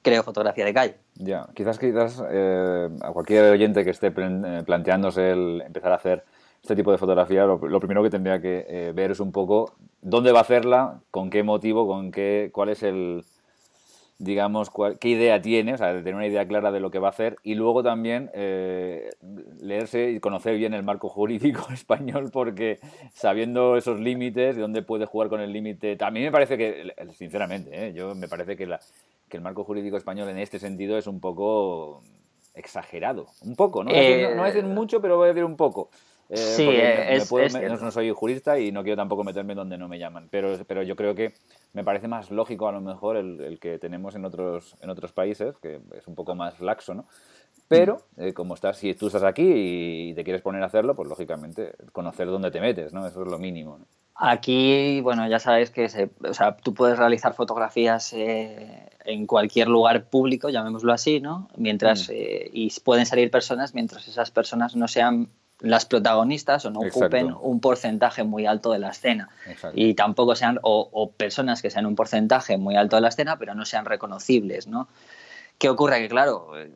creo, fotografía de calle. Ya, quizás, quizás eh, a cualquier oyente que esté eh, planteándose el empezar a hacer este tipo de fotografía, lo, primero que tendría que eh, ver es un poco dónde va a hacerla, con qué motivo, con qué, cuál es el, digamos, qué idea tiene, o sea, de tener una idea clara de lo que va a hacer y luego también eh, leerse y conocer bien el marco jurídico español porque sabiendo esos límites, de dónde puede jugar con el límite, a mí me parece que, sinceramente, ¿eh? yo me parece que, la, que el marco jurídico español en este sentido es un poco exagerado, un poco, ¿no? no, es mucho, pero voy a decir un poco. Eh, sí, es, no, soy jurista y no quiero tampoco meterme donde no me llaman, pero, pero yo creo que me parece más lógico a lo mejor el, que tenemos en otros, en otros países, que es un poco más laxo, ¿no? Pero, mm. eh, como estás, si tú estás aquí y te quieres poner a hacerlo, pues lógicamente conocer dónde te metes, ¿no? Eso es lo mínimo. Aquí, bueno, ya sabes que o sea, tú puedes realizar fotografías eh, en cualquier lugar público, llamémoslo así, ¿no? Mientras, mm. eh, y pueden salir personas mientras esas personas no sean las protagonistas o no ocupen un porcentaje muy alto de la escena. Y tampoco sean, o, personas que sean un porcentaje muy alto de la escena, pero no sean reconocibles, ¿no? ¿Qué ocurre? Que claro, eh,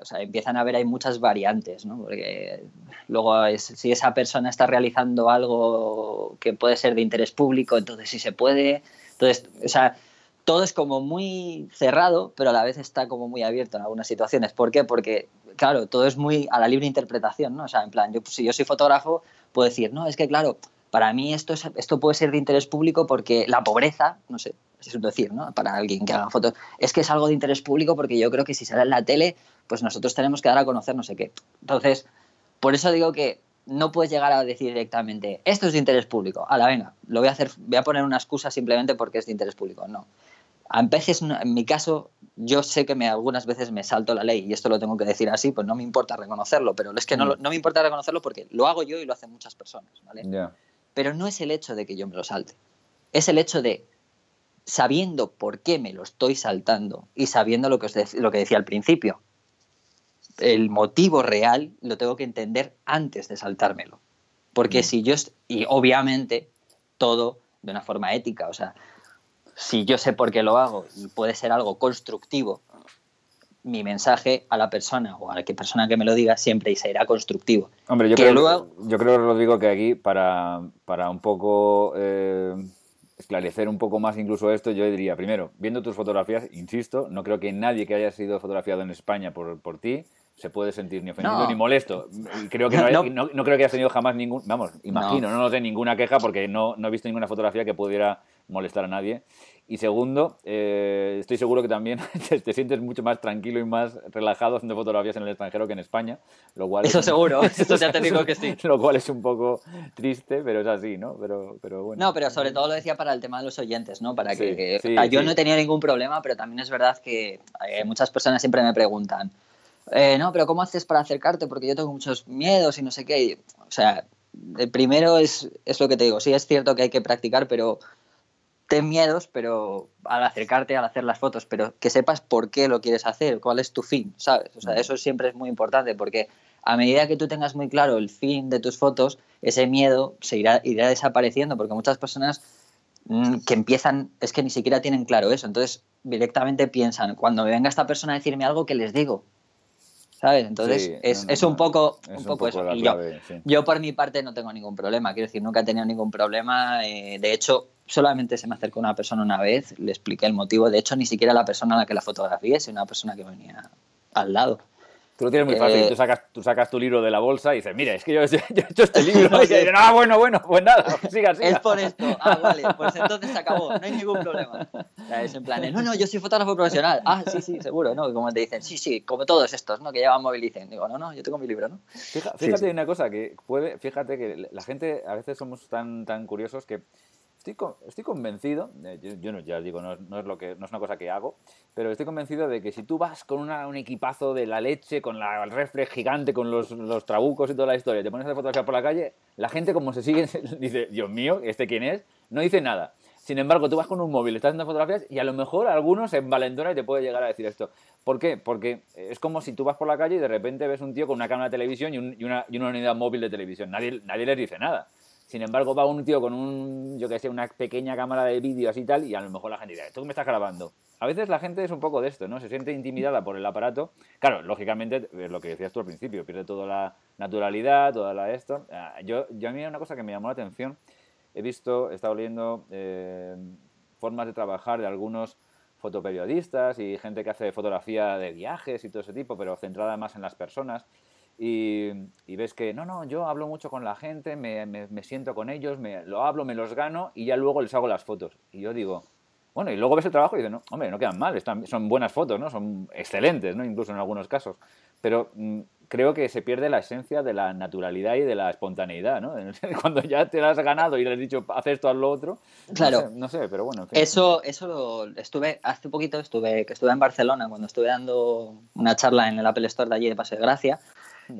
o sea, empiezan a ver, hay muchas variantes, ¿no? Porque luego si esa persona está realizando algo que puede ser de interés público, entonces sí se puede. Entonces, o sea, todo es como muy cerrado, pero a la vez está como muy abierto en algunas situaciones. ¿Por qué? Porque claro, todo es muy a la libre interpretación, ¿no? O sea, en plan, yo, si yo soy fotógrafo, puedo decir, no, es que claro, para mí esto, es, esto puede ser de interés público porque la pobreza, no sé, es decir, ¿no? Para alguien que haga fotos, es que es algo de interés público porque yo creo que si sale en la tele, pues nosotros tenemos que dar a conocer no sé qué. Entonces, por eso digo que no puedes llegar a decir directamente, esto es de interés público. A la venga, lo voy a hacer, voy a poner una excusa simplemente porque es de interés público. No. A veces, en mi caso, yo sé que me, algunas veces me salto la ley y esto lo tengo que decir así, pues no me importa reconocerlo, pero es que no, mm. no me importa reconocerlo porque lo hago yo y lo hacen muchas personas, ¿vale? Pero no es el hecho de que yo me lo salte, es el hecho de sabiendo por qué me lo estoy saltando y sabiendo lo que, os lo que decía al principio, el motivo real lo tengo que entender antes de saltármelo. Porque mm. si yo, y obviamente todo de una forma ética, o sea, si yo sé por qué lo hago y puede ser algo constructivo, mi mensaje a la persona o a la persona que me lo diga siempre será constructivo. Hombre, yo, creo, yo creo, Rodrigo, que aquí para, para un poco eh, esclarecer un poco más incluso esto, yo diría, primero, viendo tus fotografías, insisto, no creo que nadie que haya sido fotografiado en España por, por ti se puede sentir ni ofendido ni molesto. Creo que no, no, creo que hayas tenido jamás ningún, vamos, imagino, no, nos dé ninguna queja porque no, no he visto ninguna fotografía que pudiera molestar a nadie. Y segundo, eh, estoy seguro que también te, sientes mucho más tranquilo y más relajado haciendo fotografías en el extranjero que en España. Lo cual eso seguro, eso ya te digo que sí. Lo cual es un poco triste, pero es así, ¿no? Pero, pero bueno. No, pero sobre todo lo decía para el tema de los oyentes, ¿no? Para que, yo no he tenido ningún problema, pero también es verdad que eh, muchas personas siempre me preguntan, eh, no, pero ¿cómo haces para acercarte? Porque yo tengo muchos miedos y no sé qué. o sea, el primero es, es lo que te digo, sí es cierto que hay que practicar, pero ten miedos, pero al acercarte, al hacer las fotos, pero que sepas por qué lo quieres hacer, cuál es tu fin, ¿sabes? O sea, eso siempre es muy importante porque a medida que tú tengas muy claro el fin de tus fotos, ese miedo se irá, irá desapareciendo porque muchas personas mm, que empiezan es que ni siquiera tienen claro eso, entonces directamente piensan, cuando me venga esta persona a decirme algo, ¿qué les digo? ¿Sabes? Entonces es, un poco, un poco, eso. yo, por mi parte no tengo ningún problema, quiero decir, nunca he tenido ningún problema. Eh, de hecho, solamente se me acercó una persona una vez, le expliqué el motivo. De hecho, ni siquiera la persona a la que la fotografié, sino una persona que venía al lado. Tú lo tienes muy fácil. Eh, tú, sacas, tú sacas tu libro de la bolsa y dices, mira, es que yo, he hecho este libro. y dices, ah, bueno, bueno, pues nada, siga, siga. Es por esto. Ah, vale, pues entonces se acabó, no hay ningún problema. es en plan, no, no, yo soy fotógrafo profesional. Ah, sí, sí, seguro, ¿no? Como te dicen, sí, sí, como todos estos, ¿no? Que llevan dicen, digo, no, no, yo tengo mi libro, ¿no? Fíjate, fíjate una cosa que puede, fíjate que la gente a veces somos tan, tan curiosos que Estoy, estoy convencido, eh, yo, no, ya digo, no, es lo que, no es una cosa que hago, pero estoy convencido de que si tú vas con un equipazo de la leche, con la, el reflex gigante, con los, los, trabucos y toda la historia, te pones a fotografía por la calle, la gente como se sigue, dice, Dios mío, ¿este quién es? No dice nada. Sin embargo, tú vas con un móvil, estás haciendo fotografías y a lo mejor algunos se envalentona y te puede llegar a decir esto. ¿Por qué? Porque es como si tú vas por la calle y de repente ves un tío con una cámara de televisión y, una, y una unidad móvil de televisión. Nadie, nadie les dice nada. Sin embargo, va un tío con un, yo que sé, una pequeña cámara de vídeo así tal, y a lo mejor la gente dice, ¿tú me estás grabando? A veces la gente es un poco de esto, ¿no? Se siente intimidada por el aparato. Claro, lógicamente, es lo que decías tú al principio, pierde toda la naturalidad, toda la esto. Ah, yo, yo a mí una cosa que me llamó la atención. He visto, he estado leyendo eh, formas de trabajar de algunos fotoperiodistas y gente que hace fotografía de viajes y todo ese tipo, pero centrada más en las personas. Y, ves que, no, no, yo hablo mucho con la gente, me, me, siento con ellos, me, lo hablo, me los gano y ya luego les hago las fotos. Y yo digo, bueno, y luego ves el trabajo y dices, no, hombre, no quedan mal, están, son buenas fotos, ¿no? Son excelentes, ¿no? Incluso en algunos casos. Pero mm, creo que se pierde la esencia de la naturalidad y de la espontaneidad, ¿no? Cuando ya te has ganado y le has dicho, haz esto, haz lo otro. Claro. No sé, pero bueno. Eso, eso lo estuve, hace poquito estuve, que estuve en Barcelona cuando estuve dando una charla en el Apple Store de allí de Paseo de Gracia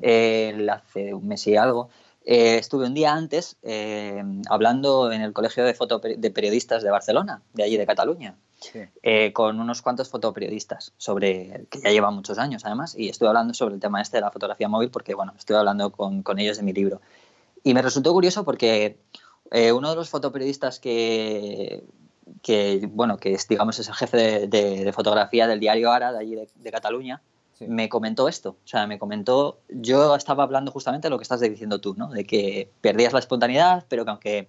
eh, hace un mes y algo. Eh, estuve un día antes eh, hablando en el Colegio de, Foto de Periodistas de Barcelona, de allí de Cataluña, con unos cuantos fotoperiodistas, sobre, que ya llevan muchos años además, y estuve hablando sobre el tema este de la fotografía móvil porque, bueno, estoy hablando con, con ellos de mi libro. Y me resultó curioso porque uno de los fotoperiodistas que, que, bueno, que es, digamos, es el jefe de, fotografía del diario Ara, de allí de Cataluña, me comentó esto. O sea, me comentó, yo estaba hablando justamente de lo que estás diciendo tú, ¿no? De que perdías la espontaneidad, pero que aunque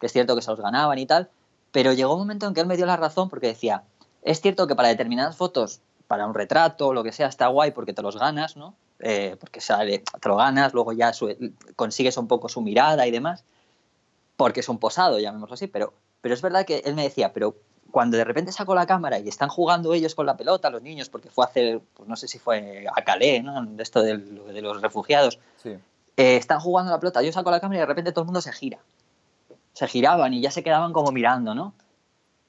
es cierto que se los ganaban y tal, pero llegó un momento en que él me dio la razón porque decía, es cierto que para determinadas fotos, para un retrato, lo que sea, está guay porque te los ganas, ¿no? Eh, porque sale, te lo ganas, luego ya consigues un poco su mirada y demás, porque es un posado, llamémoslo así, pero, pero es verdad que él me decía, pero cuando de repente sacó la cámara y están jugando ellos con la pelota, los niños, porque fue a hacer, pues no sé si fue a Calais, ¿no? De esto de, los refugiados. eh, están jugando la pelota, yo saco la cámara y de repente todo el mundo se gira. Se giraban y ya se quedaban como mirando, ¿no?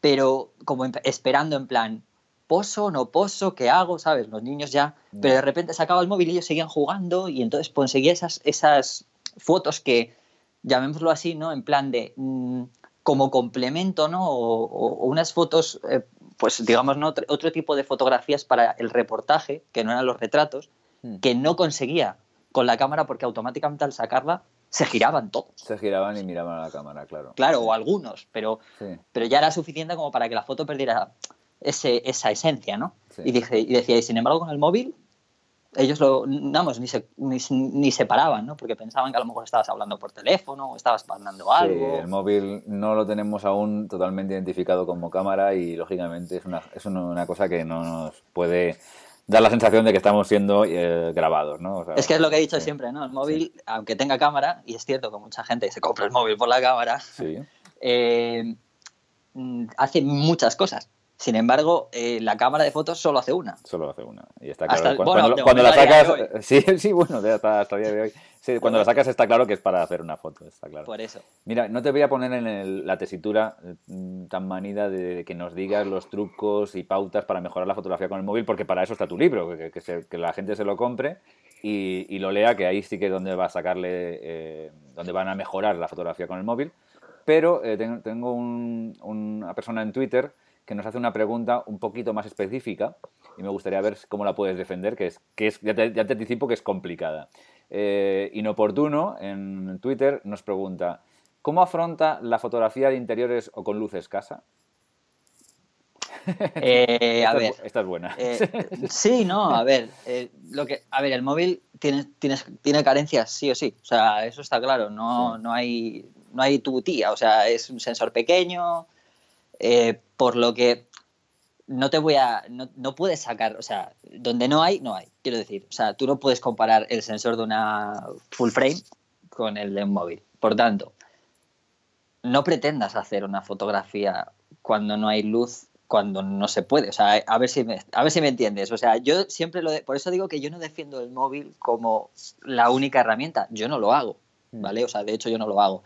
Pero como esperando en plan, poso, no poso, ¿qué hago? ¿Sabes? Los niños ya. Pero de repente sacaba el móvil y ellos seguían jugando y entonces conseguía esas, esas fotos que, llamémoslo así, ¿no? En plan de. Mm, como complemento, ¿no? O, unas fotos, eh, pues digamos, ¿no? Otro, tipo de fotografías para el reportaje, que no eran los retratos, hmm. que no conseguía con la cámara porque automáticamente al sacarla se giraban todos. Se giraban y miraban a la cámara, claro. Claro, o algunos, pero, pero ya era suficiente como para que la foto perdiera ese, esa esencia, ¿no? Y, dije, y decía, y sin embargo con el móvil ellos lo, vamos, ni se, ni, se paraban, ¿no? Porque pensaban que a lo mejor estabas hablando por teléfono o estabas mandando algo. Sí, el móvil no lo tenemos aún totalmente identificado como cámara y, lógicamente, es una, es una cosa que no nos puede dar la sensación de que estamos siendo eh, grabados, ¿no? es que es lo que he dicho siempre, ¿no? El móvil, aunque tenga cámara, y es cierto que mucha gente se compra el móvil por la cámara, eh, mm, hace muchas cosas. Sin embargo, eh, la cámara de fotos solo hace una. Solo hace una. Y está claro. cuando, la sacas. Sí, sí, bueno, hasta, hasta el día de hoy. Sí, cuando la sacas está claro que es para hacer una foto, está claro. Por eso. Mira, no te voy a poner en la tesitura mm, tan manida de que nos digas los trucos y pautas para mejorar la fotografía con el móvil, porque para eso está tu libro, que, la gente se lo compre y, lo lea, que ahí sí que es donde va a sacarle, eh, donde van a mejorar la fotografía con el móvil. Pero eh, tengo, una persona en Twitter que nos hace una pregunta un poquito más específica y me gustaría ver cómo la puedes defender, que es, que es ya, te, anticipo que es complicada. Eh, Inoportuno en Twitter nos pregunta, ¿cómo afronta la fotografía de interiores o con luz escasa? Eh, a ver, esta es buena. Eh, sí, no, a ver, eh, lo que, a ver, el móvil tiene, tiene, tiene carencias, sí o sí, o sea, eso está claro, no, no hay, no hay tu tía, o sea, es un sensor pequeño, eh, por lo que no te voy a. No, puedes sacar. O sea, donde no hay, no hay. Quiero decir, o sea, tú no puedes comparar el sensor de una full frame con el de un móvil. Por tanto, no pretendas hacer una fotografía cuando no hay luz, cuando no se puede. O sea, a ver si me, a ver si me entiendes. O sea, yo siempre lo. por eso digo que yo no defiendo el móvil como la única herramienta. Yo no lo hago. Mm. ¿Vale? O sea, de hecho, yo no lo hago.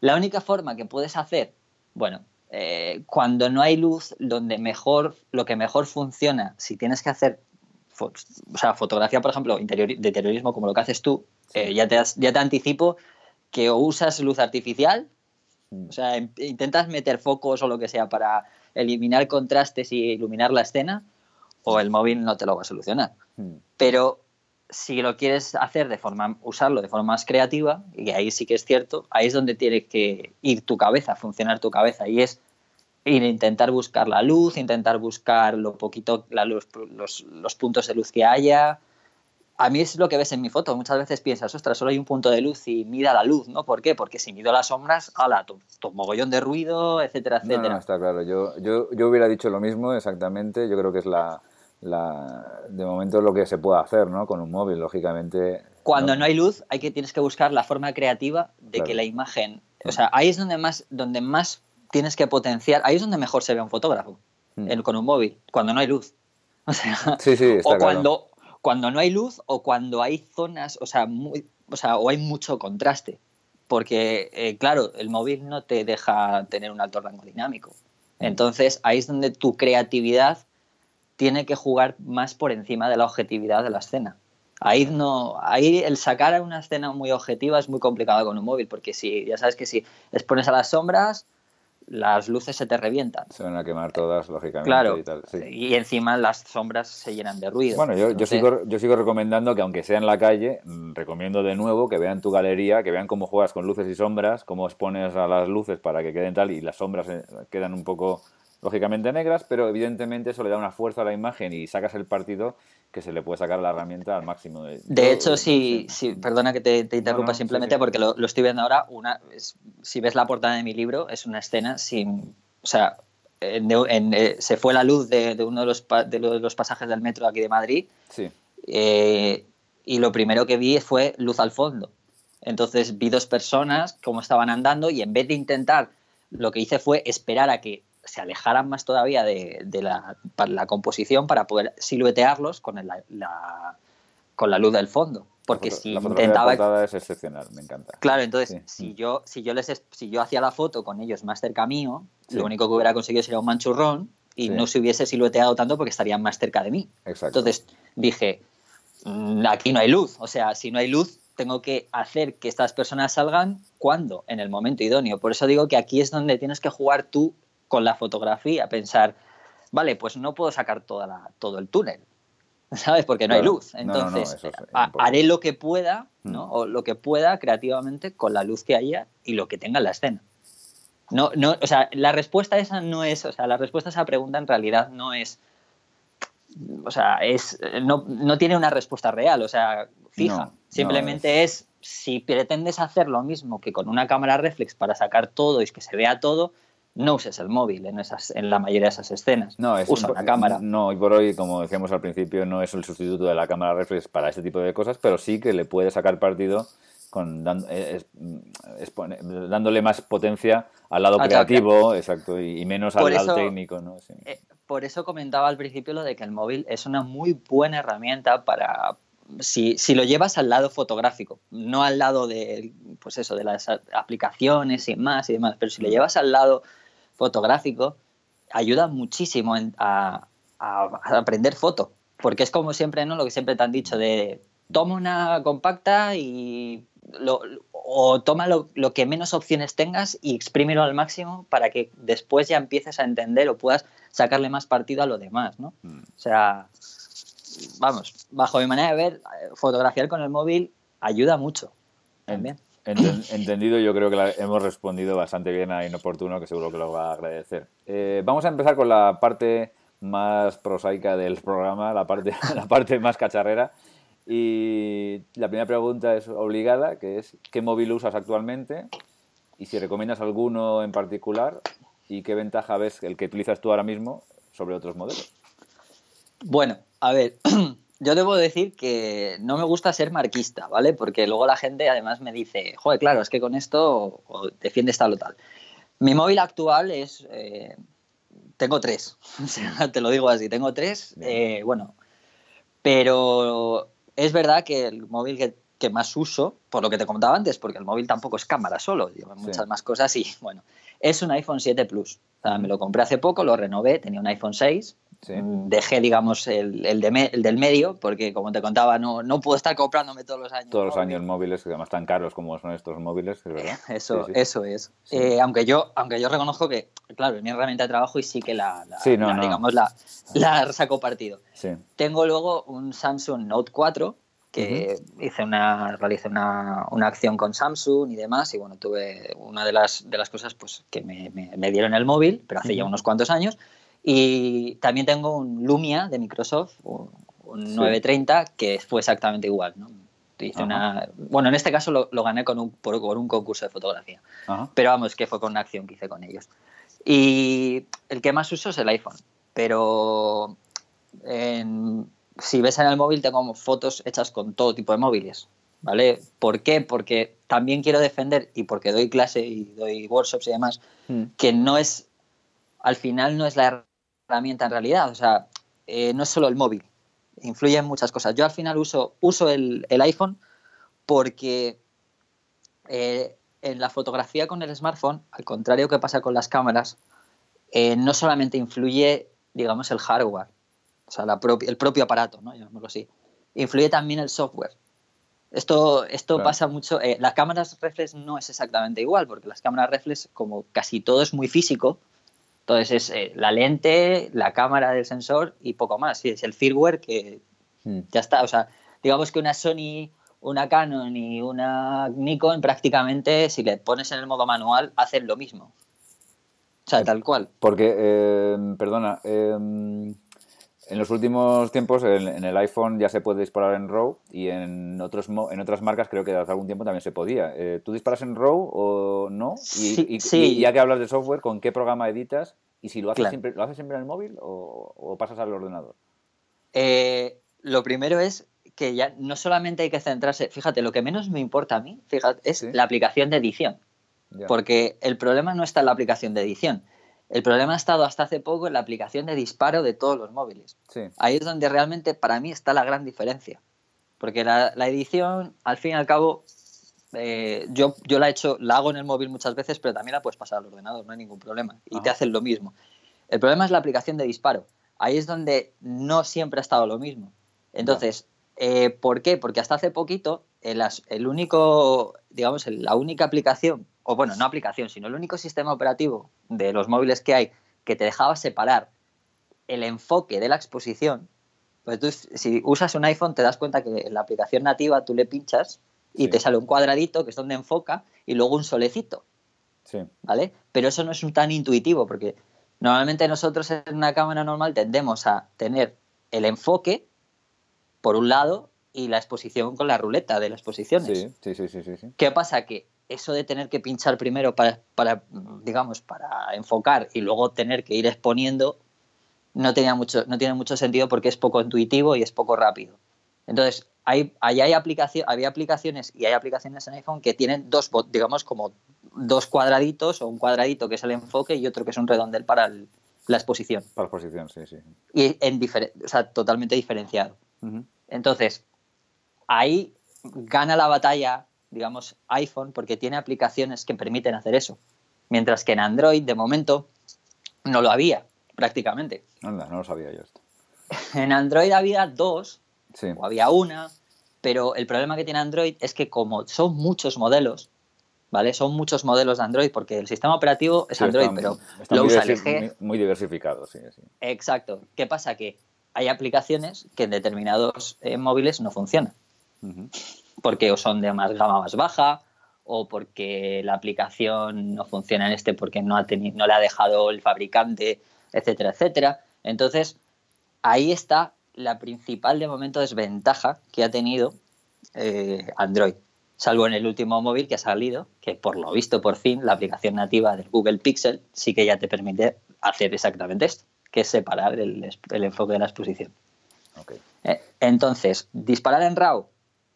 La única forma que puedes hacer, bueno, eh, cuando no hay luz, donde mejor, lo que mejor funciona, si tienes que hacer o sea, fotografía, por ejemplo, de terrorismo, como lo que haces tú, eh, ya, te ya te anticipo que o usas luz artificial, o sea, intentas meter focos o lo que sea para eliminar contrastes y iluminar la escena, o el móvil no te lo va a solucionar. Mm. Pero si lo quieres hacer de forma, usarlo de forma más creativa, y ahí sí que es cierto, ahí es donde tiene que ir tu cabeza, funcionar tu cabeza, y es ir intentar buscar la luz, intentar buscar lo poquito, la luz, los, puntos de luz que haya. A mí es lo que ves en mi foto. Muchas veces piensas, ostras, solo hay un punto de luz y mira la luz, ¿no? ¿Por qué? Porque si mido las sombras, ala, tu, mogollón de ruido, etcétera, etcétera. No, está claro. Yo, yo, yo hubiera dicho lo mismo exactamente. Yo creo que es la, la, de momento lo que se puede hacer ¿no? con un móvil, lógicamente. Cuando no, hay luz, hay que tienes que buscar la forma creativa de que la imagen. O sea, ahí es donde más, donde más tienes que potenciar, ahí es donde mejor se ve un fotógrafo, mm. con un móvil, cuando no hay luz. O sea, o cuando, cuando no hay luz o cuando hay zonas, o sea, muy, o sea, o hay mucho contraste. Porque, eh, claro, el móvil no te deja tener un alto rango dinámico. Mm. Entonces, ahí es donde tu creatividad tiene que jugar más por encima de la objetividad de la escena. Ahí no, ahí el sacar una escena muy objetiva es muy complicado con un móvil, porque si ya sabes que si expones a las sombras, las luces se te revientan. Se van a quemar todas, lógicamente. Claro, y, encima las sombras se llenan de ruido. Bueno, yo, yo, sigo, yo sigo recomendando que aunque sea en la calle, mm, recomiendo de nuevo que vean tu galería, que vean cómo juegas con luces y sombras, cómo expones a las luces para que queden tal y las sombras eh, quedan un poco lógicamente negras, pero evidentemente eso le da una fuerza a la imagen y sacas el partido que se le puede sacar la herramienta al máximo. De hecho, si, perdona que te, interrumpa simplemente porque lo, estoy viendo ahora, una, si ves la portada de mi libro, es una escena sin... O sea, eh, se fue la luz de, uno de los, de los pasajes del metro aquí de Madrid eh, y lo primero que vi fue luz al fondo. Entonces vi dos personas cómo estaban andando y en vez de intentar, lo que hice fue esperar a que se alejaran más todavía de, la, composición para poder siluetearlos con, la, con la luz del fondo. porque si la intentaba es excepcional, me encanta. Claro, entonces si yo si yo les si yo hacía la foto con ellos más cerca mío, lo único que hubiera conseguido sería un manchurrón y no se hubiese silueteado tanto porque estarían más cerca de mí. Exacto. Entonces dije, mm, aquí no hay luz, o sea, si no hay luz tengo que hacer que estas personas salgan cuando, en el momento idóneo. Por eso digo que aquí es donde tienes que jugar tú con la fotografía, pensar, vale, pues no puedo sacar toda la, todo el túnel, ¿sabes? Porque no hay luz. Entonces, haré lo que pueda, ¿no? Mm. O lo que pueda creativamente con la luz que haya y lo que tenga en la escena. No, no, o sea, la respuesta a esa no es, o sea, la respuesta a esa pregunta en realidad no es, o sea, es, no, no tiene una respuesta real, o sea, fija. Simplemente es... si pretendes hacer lo mismo que con una cámara reflex para sacar todo y que se vea todo, no uses el móvil en, esas, en la mayoría de esas escenas. No, es Usa una cámara. No, y por hoy, como decíamos al principio, no es el sustituto de la cámara reflex para este tipo de cosas, pero sí que le puede sacar partido con eh, dándole más potencia al lado creativo, exacto, y, menos al lado técnico, ¿no? Eh, por eso comentaba al principio lo de que el móvil es una muy buena herramienta para, si, si, lo llevas al lado fotográfico, no al lado de, pues eso, de las aplicaciones y más y demás, pero si lo mm. llevas al lado fotográfico, ayuda muchísimo a, aprender foto. Porque es como siempre, ¿no? Lo que siempre te han dicho de toma una compacta y o toma lo, que menos opciones tengas y exprímelo al máximo para que después ya empieces a entender o puedas sacarle más partido a lo demás, ¿no? Mm. O sea, vamos, bajo mi manera de ver, fotografiar con el móvil ayuda mucho. También. Entendido, yo creo que hemos respondido bastante bien a Inoportuno, que seguro que lo va a agradecer. Eh, vamos a empezar con la parte más prosaica del programa, la parte, la parte más cacharrera. Y la primera pregunta es obligada, que es ¿qué móvil usas actualmente? Y si recomiendas alguno en particular y qué ventaja ves el que utilizas tú ahora mismo sobre otros modelos. Bueno, a ver, yo debo decir que no me gusta ser marquista, ¿vale? Porque luego la gente además me dice, joder, claro, es que con esto defiendes tal o tal. Mi móvil actual es... Eh, tengo tres, te lo digo así, tengo tres, eh, bueno, pero es verdad que el móvil que, más uso, por lo que te contaba antes, porque el móvil tampoco es cámara solo, lleva muchas más cosas y bueno, es un iPhone 7 Plus. me lo compré hace poco, lo renové, tenía un iPhone 6 Mm, dejé, digamos, el, el, del medio, porque como te contaba, no, no puedo estar comprándome todos los años. Todos los años móviles, que además tan caros como son estos móviles, verdad. Eso, eso es. Eh, aunque, yo, aunque yo reconozco que, claro, es mi herramienta de trabajo y sí que la, digamos, la, la saco partido. Tengo luego un Samsung Note 4 que hice una, realicé una, una, acción con Samsung y demás, y bueno, tuve una de las, de las cosas pues, que me, me, dieron el móvil, pero hace ya unos cuantos años, y también tengo un Lumia de Microsoft, un, 930, que fue exactamente igual. ¿no? Hice una, bueno, en este caso lo, lo gané con un, por, un concurso de fotografía. Pero vamos, que fue con una acción que hice con ellos. Y el que más uso es el iPhone. Pero si ves en el móvil tengo fotos hechas con todo tipo de móviles. ¿Vale? ¿Por qué? Porque también quiero defender, y porque doy clase y doy workshops y demás, mm. que no es, al final no es la herramienta en realidad. O sea, eh, no es solo el móvil, influye en muchas cosas. Yo al final uso, uso el, iPhone porque eh, en la fotografía con el smartphone, al contrario que pasa con las cámaras, eh, no solamente influye, digamos, el hardware, o sea, la el propio aparato, ¿no? llamémoslo así, influye también el software. Esto, esto pasa mucho. las cámaras reflex no es exactamente igual, porque las cámaras reflex, como casi todo es muy físico, entonces es eh, la lente, la cámara del sensor y poco más. es el firmware que hmm. ya está. O sea, digamos que una Sony, una Canon y una Nikon prácticamente, si le pones en el modo manual, hacen lo mismo. O sea, tal cual. Porque, eh, perdona, eh, en los últimos tiempos en, el iPhone ya se puede disparar en RAW y en, otros, en otras marcas creo que hace algún tiempo también se podía. Eh, ¿Tú disparas en RAW o no? Y, sí, ya que hablas de software, ¿con qué programa editas? ¿Y si lo haces, siempre, ¿lo haces siempre en el móvil o, pasas al ordenador? Eh, lo primero es que ya no solamente hay que centrarse, fíjate, lo que menos me importa a mí fíjate, es la aplicación de edición. Porque el problema no está en la aplicación de edición el problema ha estado hasta hace poco en la aplicación de disparo de todos los móviles. Ahí es donde realmente para mí está la gran diferencia. porque la, edición, al fin y al cabo, eh, yo, yo la he hecho, la hago en el móvil muchas veces, pero también la puedes pasar al ordenador, no hay ningún problema. Y te hacen lo mismo. El problema es la aplicación de disparo. Ahí es donde no siempre ha estado lo mismo. Entonces, eh, ¿por qué? Porque hasta hace poquito el, el único, digamos, la única aplicación, o bueno, no aplicación, sino el único sistema operativo de los móviles que hay que te dejaba separar el enfoque de la exposición. Pues tú, si usas un iPhone, te das cuenta que en la aplicación nativa tú le pinchas y te sale un cuadradito que es donde enfoca y luego un solecito. Sí. ¿Vale? Pero eso no es tan intuitivo porque normalmente nosotros en una cámara normal tendemos a tener el enfoque por un lado y la exposición con la ruleta de las posiciones. Sí, sí, sí, sí, ¿Qué pasa? Que eso de tener que pinchar primero para, para, digamos, para enfocar y luego tener que ir exponiendo no, tenía mucho, no tiene mucho sentido porque es poco intuitivo y es poco rápido. Entonces, hay, hay aplicación, había aplicaciones y hay aplicaciones en iPhone que tienen dos, digamos, como dos cuadraditos o un cuadradito que es el enfoque y otro que es un redondel para la exposición. Para la exposición, sí, sí. Y en o sea, totalmente diferenciado. Entonces, ahí gana la batalla, digamos, iPhone porque tiene aplicaciones que permiten hacer eso. Mientras que en Android, de momento, no lo había, prácticamente. Anda, no lo sabía yo esto. En Android había dos, o había una, pero el problema que tiene Android es que como son muchos modelos, ¿vale? Son muchos modelos de Android porque el sistema operativo es Android, pero lo usa LG. Muy, diversificado, sí, sí. Exacto. ¿Qué pasa? Que hay aplicaciones que en determinados eh, móviles no funcionan. Porque o son de más gama más baja, o porque la aplicación no funciona en este porque no, ha no le ha dejado el fabricante, etcétera, etcétera. Entonces, ahí está la principal de momento desventaja que ha tenido eh, Android, salvo en el último móvil que ha salido, que por lo visto por fin la aplicación nativa del Google Pixel sí que ya te permite hacer exactamente esto que es separar el, enfoque de la exposición. Eh, entonces, disparar en RAW.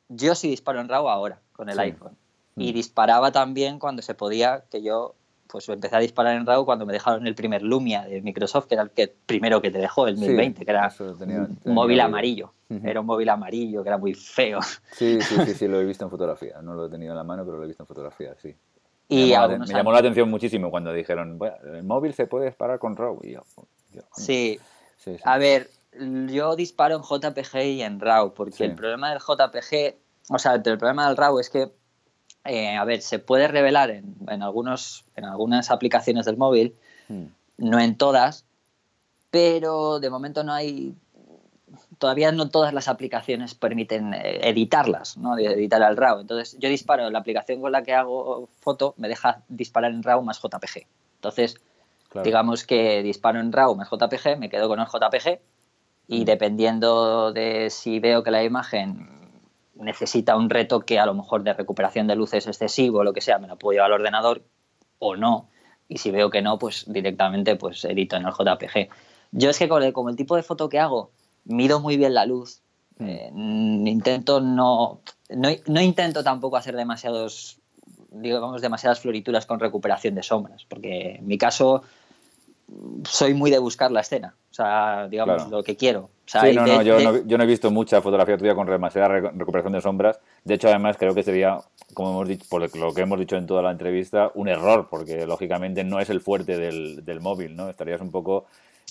Yo sí disparo en RAW ahora con el iPhone. Y mm. disparaba también cuando se podía, que yo pues empecé a disparar en RAW cuando me dejaron el primer Lumia de Microsoft, que era el que, primero que te dejó, el 1020, que era un móvil amarillo. Era un móvil amarillo, que era muy feo. Sí, sí, sí, sí, lo he visto en fotografía. No lo he tenido en la mano, pero lo he visto en fotografía, sí. Y me llamó, la, atención muchísimo cuando dijeron, el móvil se puede disparar con RAW. Y yo, Sí. A ver, yo disparo en JPG y en RAW, porque el problema del JPG, o sea, el problema del RAW es que, eh, a ver, se puede revelar en, algunos, en algunas aplicaciones del móvil, hmm. no en todas, pero de momento no hay todavía no todas las aplicaciones permiten eh, editarlas, ¿no? editar al RAW. Entonces, yo disparo, la aplicación con la que hago foto me deja disparar en RAW más JPG. Entonces, Digamos que disparo en RAW más JPG, me quedo con el JPG y mm. dependiendo de si veo que la imagen necesita un retoque a lo mejor de recuperación de luces excesivo o lo que sea, me lo puedo llevar al ordenador o no. Y si veo que no, pues directamente pues edito en el JPG. Yo es que como el tipo de foto que hago, mido muy bien la luz. Mm. Eh, intento no, no, no intento tampoco hacer demasiados digamos, demasiadas florituras con recuperación de sombras, porque en mi caso soy muy de buscar la escena, sea, digamos, lo que quiero. sí, no, no, yo no, yo no he visto mucha fotografía tuya con demasiada recuperación de sombras. De hecho, además, creo que sería, como hemos dicho, por lo que hemos dicho en toda la entrevista, un error, porque lógicamente no es el fuerte del, del móvil, ¿no? Estarías un poco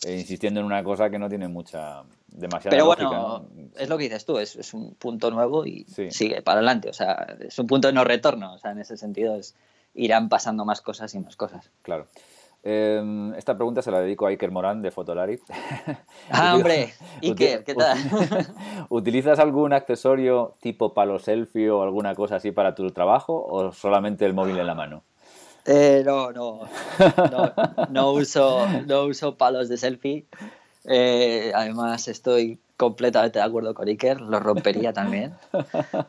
eh, insistiendo en una cosa que no tiene mucha, demasiada Pero bueno, es lo que dices tú, es, es un punto nuevo y sigue para adelante, o sea, es un punto de no retorno, o sea, en ese sentido es, irán pasando más cosas y más cosas. Claro. Em, esta pregunta se la dedico a Iker Morán de Fotolari. Ah, hombre, Iker, ¿qué tal? ¿Utilizas algún accesorio tipo palo selfie o alguna cosa así para tu trabajo o solamente el móvil en la mano? Eh, no, no, no, uso, no uso palos de selfie. Eh, además, estoy completamente de acuerdo con Iker, lo rompería también.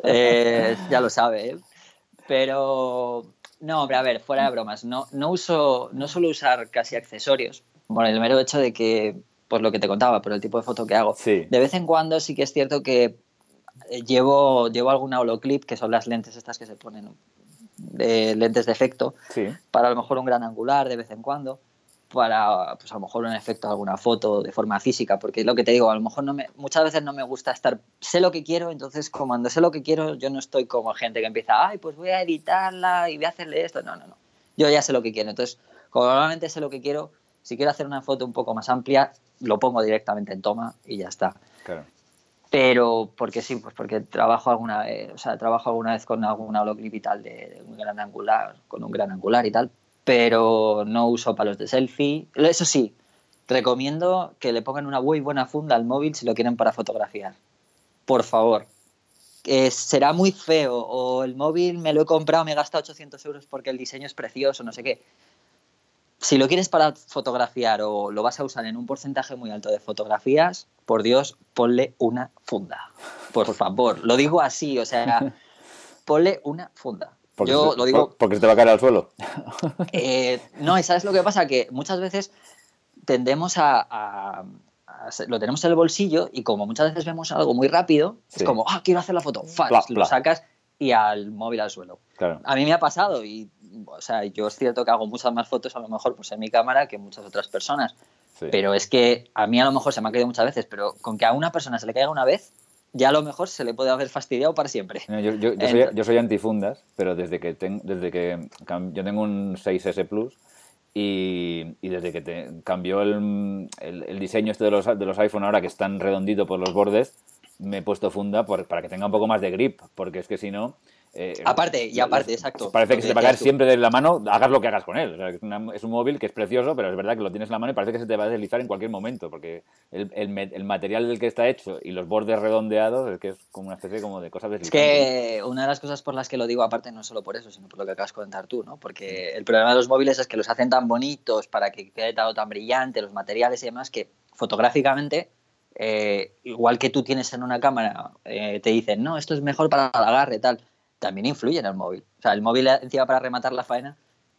Eh, ya lo sabe, pero no, hombre, a ver, fuera de bromas, no, no uso, no suelo usar casi accesorios, por el mero hecho de que, por lo que te contaba, por el tipo de foto que hago. De vez en cuando sí que es cierto que eh, llevo, llevo alguna holoclip, que son las lentes estas que se ponen de lentes de efecto, para a lo mejor un gran angular de vez en cuando, para, pues a lo mejor un efecto de alguna foto de forma física, porque es lo que te digo, a lo mejor no me, muchas veces no me gusta estar, sé lo que quiero, entonces como cuando sé lo que quiero, yo no estoy como gente que empieza, ay, pues voy a editarla y voy a hacerle esto, no, no, no, yo ya sé lo que quiero, entonces como normalmente sé lo que quiero, si quiero hacer una foto un poco más amplia, lo pongo directamente en toma y ya está. Claro. Pero porque sí, pues porque trabajo alguna vez, o sea, trabajo alguna vez con alguna holoclip y tal de, un gran angular, con un gran angular y tal, pero no uso palos de selfie. Eso sí, recomiendo que le pongan una muy buena funda al móvil si lo quieren para fotografiar. Por favor. será muy feo o el móvil me lo he comprado, me he gastado 800 euros porque el diseño es precioso, no sé qué. Si lo quieres para fotografiar o lo vas a usar en un porcentaje muy alto de fotografías, por Dios, ponle una funda. Por favor, lo digo así, o sea, ponle una funda. Porque, Yo se, lo digo, porque se te va a caer al suelo. Eh, no, ¿sabes lo que pasa? Que muchas veces tendemos a, Lo tenemos en el bolsillo y como muchas veces vemos algo muy rápido, es como, ah, quiero hacer la foto, fast, lo sacas y al móvil al suelo. A mí me ha pasado y, o sea, yo es cierto que hago muchas más fotos a lo mejor pues en mi cámara que muchas otras personas. Pero es que a mí a lo mejor se me ha caído muchas veces, pero con que a una persona se le caiga una vez, ya a lo mejor se le puede haber fastidiado para siempre. yo, soy, antifundas, pero desde que, desde que yo tengo un 6S Plus y, desde que te, cambió el, diseño este de los, de los iPhone ahora que están redonditos por los bordes, me he puesto funda para que tenga un poco más de grip, porque es que si no eh, aparte, y aparte, exacto. Parece que se te va a caer siempre de la mano, hagas lo que hagas con él. es, un móvil que es precioso, pero es verdad que lo tienes en la mano y parece que se te va a deslizar en cualquier momento, porque el, el, material del que está hecho y los bordes redondeados es que es como una especie como de cosas Es que una de las cosas por las que lo digo, aparte, no solo por eso, sino por lo que acabas de comentar tú, ¿no? Porque el problema de los móviles es que los hacen tan bonitos para que quede todo tan brillante, los materiales y demás, que fotográficamente eh, igual que tú tienes en una cámara, eh, te dicen, no, esto es mejor para el agarre, tal también influye en el móvil. O sea, el móvil encima para rematar la faena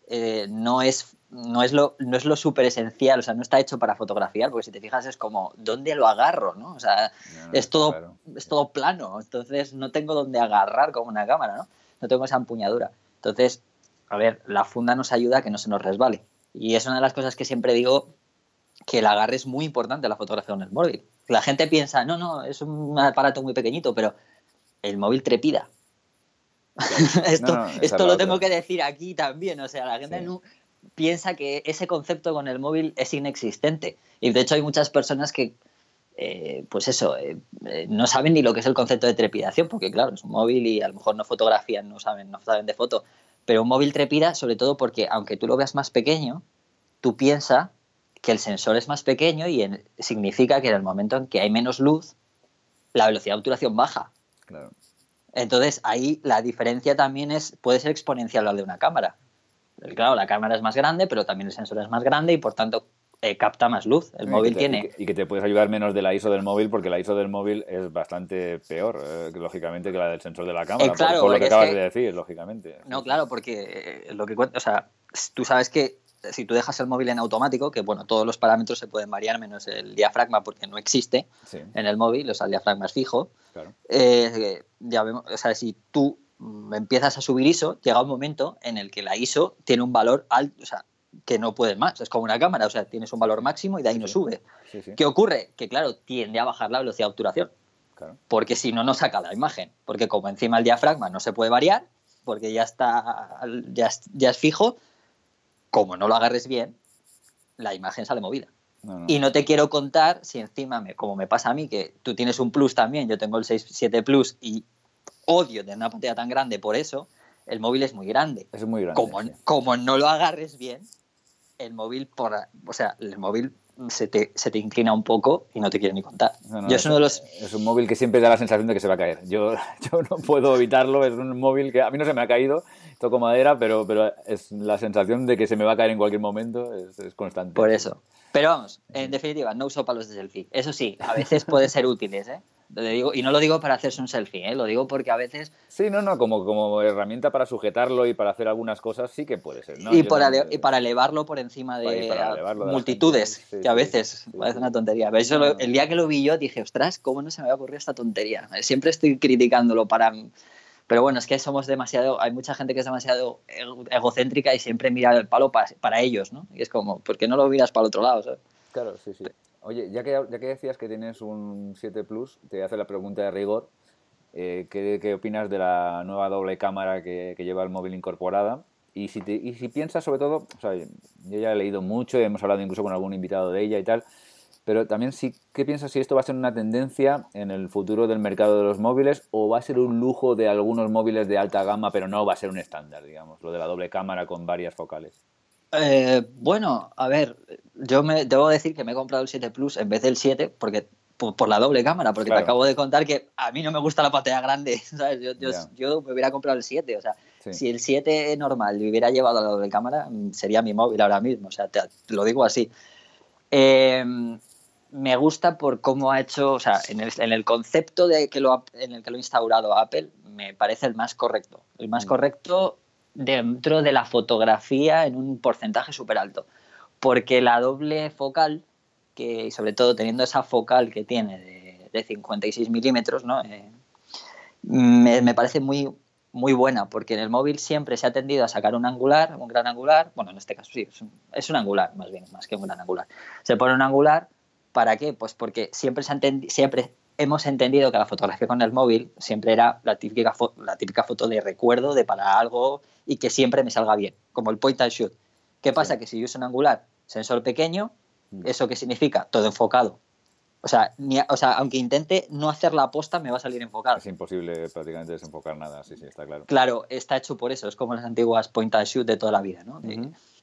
eh, no es no es lo no es lo súper esencial, o sea, no está hecho para fotografiar, porque si te fijas es como ¿dónde lo agarro? ¿no? O sea, es todo es todo plano, entonces no tengo dónde agarrar como una cámara, ¿no? No tengo esa empuñadura. Entonces, a ver, la funda nos ayuda a que no se nos resbale. Y es una de las cosas que siempre digo que el agarre es muy importante la fotografía con el móvil. La gente piensa, no, no, es un aparato muy pequeñito, pero el móvil trepida. esto esto lo tengo que decir aquí también. O sea, la gente no piensa que ese concepto con el móvil es inexistente. Y de hecho hay muchas personas que, eh, pues eso, eh, eh, no saben ni lo que es el concepto de trepidación, porque claro, es un móvil y a lo mejor no fotografían, no saben, no saben de foto. Pero un móvil trepida sobre todo porque aunque tú lo veas más pequeño, tú piensas que el sensor es más pequeño y significa que en el momento en que hay menos luz, la velocidad de obturación baja. Claro. Entonces ahí la diferencia también es, puede ser exponencial la de una cámara. Claro, la cámara es más grande, pero también el sensor es más grande y por tanto eh, capta más luz. El móvil tiene. Y que, te puedes ayudar menos de la ISO del móvil, porque la ISO del móvil es bastante peor, eh, lógicamente, que la del sensor de la cámara. Eh, por, lo que acabas de decir, lógicamente. No, claro, porque lo que o sea, tú sabes que si tú dejas el móvil en automático, que bueno, todos los parámetros se pueden variar menos el diafragma porque no existe en el móvil, o sea, el diafragma es fijo. Eh, ya vemos, o sea, si tú empiezas a subir ISO, llega un momento en el que la ISO tiene un valor alto, o sea, que no puede más. Es como una cámara, o sea, tienes un valor máximo y de ahí no sube. ¿Qué ocurre? Que claro, tiende a bajar la velocidad de obturación. Porque si no, no saca la imagen. Porque como encima el diafragma no se puede variar, porque ya está, ya, ya es fijo, como no lo agarres bien, la imagen sale movida. Y no te quiero contar si encima, me, como me pasa a mí, que tú tienes un Plus también, yo tengo el 6-7 Plus y odio de una pantalla tan grande por eso, el móvil es muy grande. Es muy grande. Como, como no lo agarres bien, el móvil, por, o sea, el móvil se te, se te, inclina un poco y no te quiero ni contar. es, uno de los... es un móvil que siempre da la sensación de que se va a caer. Yo, yo no puedo evitarlo, es un móvil que a mí no se me ha caído, toco madera, pero, pero es la sensación de que se me va a caer en cualquier momento, es, es constante. Por eso. Pero vamos, en definitiva, no uso palos de selfie. Eso sí, a veces puede ser útiles, ¿eh? Digo, y no lo digo para hacerse un selfie, ¿eh? lo digo porque a veces... Sí, no, no, como, como herramienta para sujetarlo y para hacer algunas cosas sí que puede ser. ¿no? Y, para, y para elevarlo por encima de, multitudes, que a veces parece una tontería. Pero eso el día que lo vi yo dije, ostras, ¿cómo no se me había ocurrido esta tontería? Siempre estoy criticándolo para Pero bueno, es que somos demasiado, hay mucha gente que es demasiado egocéntrica y siempre mira el palo para, ellos, ¿no? Y es como, ¿por qué no lo miras para el otro lado? Claro, sí, sí. Oye, ya que, ya que decías que tienes un 7 Plus, te voy a hacer la pregunta de rigor. Eh, ¿qué, opinas de la nueva doble cámara que, lleva el móvil incorporada? Y si, y si piensas sobre todo, o sea, yo ya he leído mucho, hemos hablado incluso con algún invitado de ella y tal, pero también sí, ¿qué piensas si esto va a ser una tendencia en el futuro del mercado de los móviles o va a ser un lujo de algunos móviles de alta gama, pero no va a ser un estándar, digamos, lo de la doble cámara con varias focales? Eh, bueno, a ver, yo me debo decir que me he comprado el 7 Plus en vez del 7 porque por, la doble cámara, porque te acabo de contar que a mí no me gusta la pantalla grande, ¿sabes? Yo, me hubiera comprado el 7, o sea, si el 7 normal le hubiera llevado a la doble cámara, mm, sería mi móvil ahora mismo, o sea, te, lo digo así. Eh, me gusta por cómo ha hecho, o sea, en el, concepto de que lo en el que lo ha instaurado Apple, me parece el más correcto. El más mm. correcto dentro de la fotografía en un porcentaje súper alto. Porque la doble focal, que sobre todo teniendo esa focal que tiene de, de 56 milímetros, ¿no? Eh, me, parece muy, muy buena, porque en el móvil siempre se ha tendido a sacar un angular, un gran angular, bueno, en este caso sí, es un, es un angular más bien, más que un gran angular. Se pone un angular ¿Para qué? Pues porque siempre, se siempre hemos entendido que la fotografía con el móvil siempre era la típica, la típica foto de recuerdo, de para algo y que siempre me salga bien, como el point and shoot. ¿Qué pasa? Que si yo uso un angular, sensor pequeño, mm. ¿eso qué significa? Todo enfocado. O sea, o sea, aunque intente no hacer la aposta, me va a salir enfocado. Es imposible prácticamente desenfocar nada, sí, sí, está claro. Claro, está hecho por eso, es como las antiguas point and shoot de toda la vida, ¿no?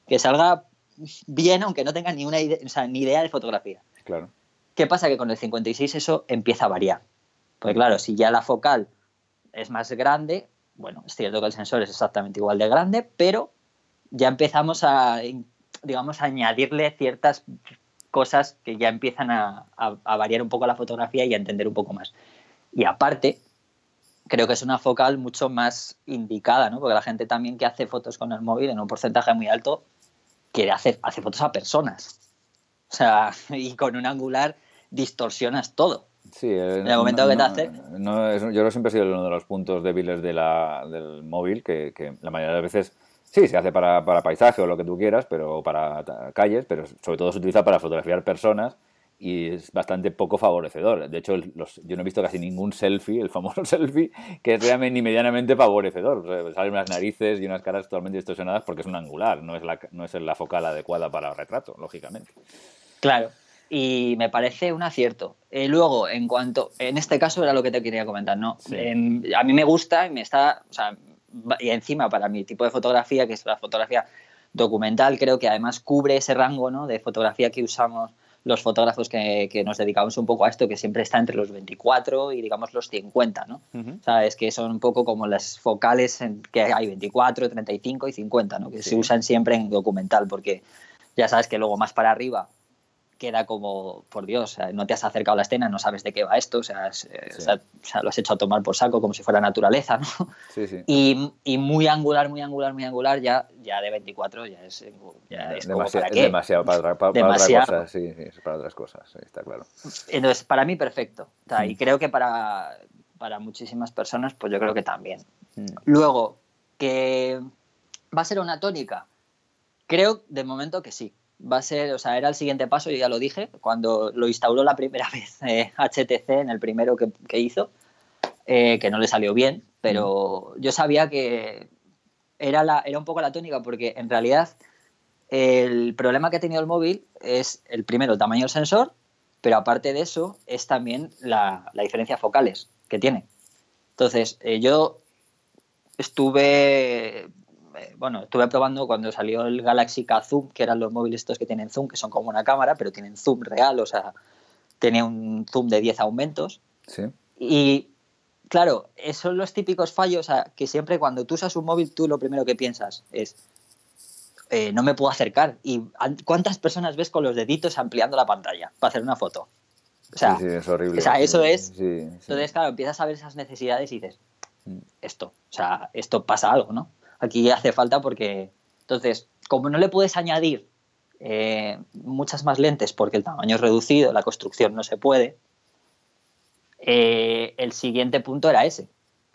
Que salga bien aunque no tenga ni una idea, o sea, ni idea de fotografía. Claro. ¿Qué pasa? Que con el 56 eso empieza a variar. Porque claro, si ya la focal es más grande, bueno, es cierto que el sensor es exactamente igual de grande, pero ya empezamos a, digamos, a añadirle ciertas cosas que ya empiezan a, variar un poco la fotografía y a entender un poco más. Y aparte, creo que es una focal mucho más indicada, ¿no? Porque la gente también que hace fotos con el móvil en un porcentaje muy alto quiere hacer, hace fotos a personas. O sea, y con un angular distorsionas todo. Sí, eh, en el momento que te hace. yo creo que siempre ha sido uno de los puntos débiles de la, del móvil, que, la mayoría de las veces sí, se hace para, para, paisaje o lo que tú quieras, pero para calles, pero sobre todo se utiliza para fotografiar personas y es bastante poco favorecedor. De hecho, yo no he visto casi ningún selfie, el famoso selfie, que es realmente ni medianamente favorecedor. salen unas narices y unas caras totalmente distorsionadas porque es un angular, no es la, no es la focal adecuada para el retrato, lógicamente. Claro, y me parece un acierto. Eh, luego, en cuanto, en este caso era lo que te quería comentar, ¿no? a mí me gusta y me está, o sea, y encima para mi tipo de fotografía, que es la fotografía documental, creo que además cubre ese rango ¿no? de fotografía que usamos los fotógrafos que, que, nos dedicamos un poco a esto, que siempre está entre los 24 y digamos los 50, ¿no? Sabes que son un poco como las focales en que hay 24, 35 y 50, ¿no? Que se usan siempre en documental, porque ya sabes que luego más para arriba queda como, por Dios, no te has acercado a la escena, no sabes de qué va esto, o sea, lo has hecho a tomar por saco como si fuera naturaleza, ¿no? Sí, sí. Y, y, muy angular, muy angular, muy angular, ya, ya de 24 ya es, ya es demasiado, para demasiado para, para, otras cosas, sí, sí, para otras cosas, está claro. Entonces, para mí perfecto, y mm. creo que para, para muchísimas personas, pues yo creo que también. Mm. Luego, que va a ser una tónica, creo de momento que sí va a ser, o sea, era el siguiente paso, yo ya lo dije, cuando lo instauró la primera vez HTC en el primero que, hizo, eh, que no le salió bien, pero yo sabía que era, la, era un poco la tónica, porque en realidad el problema que ha tenido el móvil es el primero, el tamaño del sensor, pero aparte de eso es también la, la diferencia focales que tiene. Entonces, eh, yo estuve eh, bueno, estuve probando cuando salió el Galaxy K Zoom, que eran los móviles estos que tienen zoom, que son como una cámara, pero tienen zoom real, o sea, tenía un zoom de 10 aumentos. Sí. Y claro, esos son los típicos fallos, que siempre cuando tú usas un móvil, tú lo primero que piensas es, eh, no me puedo acercar. ¿Y cuántas personas ves con los deditos ampliando la pantalla para hacer una foto? O sea, sí, es horrible. O sea, eso es. Entonces, claro, empiezas a ver esas necesidades y dices, mm. esto, o sea, esto pasa algo, ¿no? Aquí hace falta porque, entonces, como no le puedes añadir eh, muchas más lentes porque el tamaño es reducido, la construcción no se puede, eh, el siguiente punto era ese.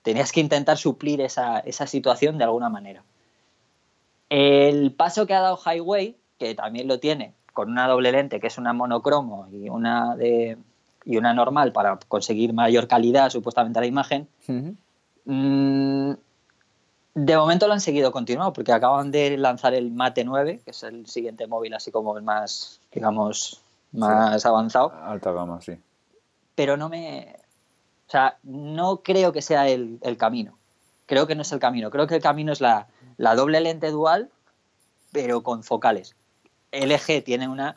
Tenías que intentar suplir esa, esa situación de alguna manera. El paso que ha dado Highway, que también lo tiene, con una doble lente, que es una monocromo y una, de, y una normal para conseguir mayor calidad supuestamente a la imagen, de momento lo han seguido continuado porque acaban de lanzar el Mate 9, que es el siguiente móvil así como el más, digamos, más avanzado. Alta gama, sí. Pero no me... O sea, no creo que sea el, camino. Creo que no es el camino. Creo que el camino es la, la doble lente dual, pero con focales. LG tiene una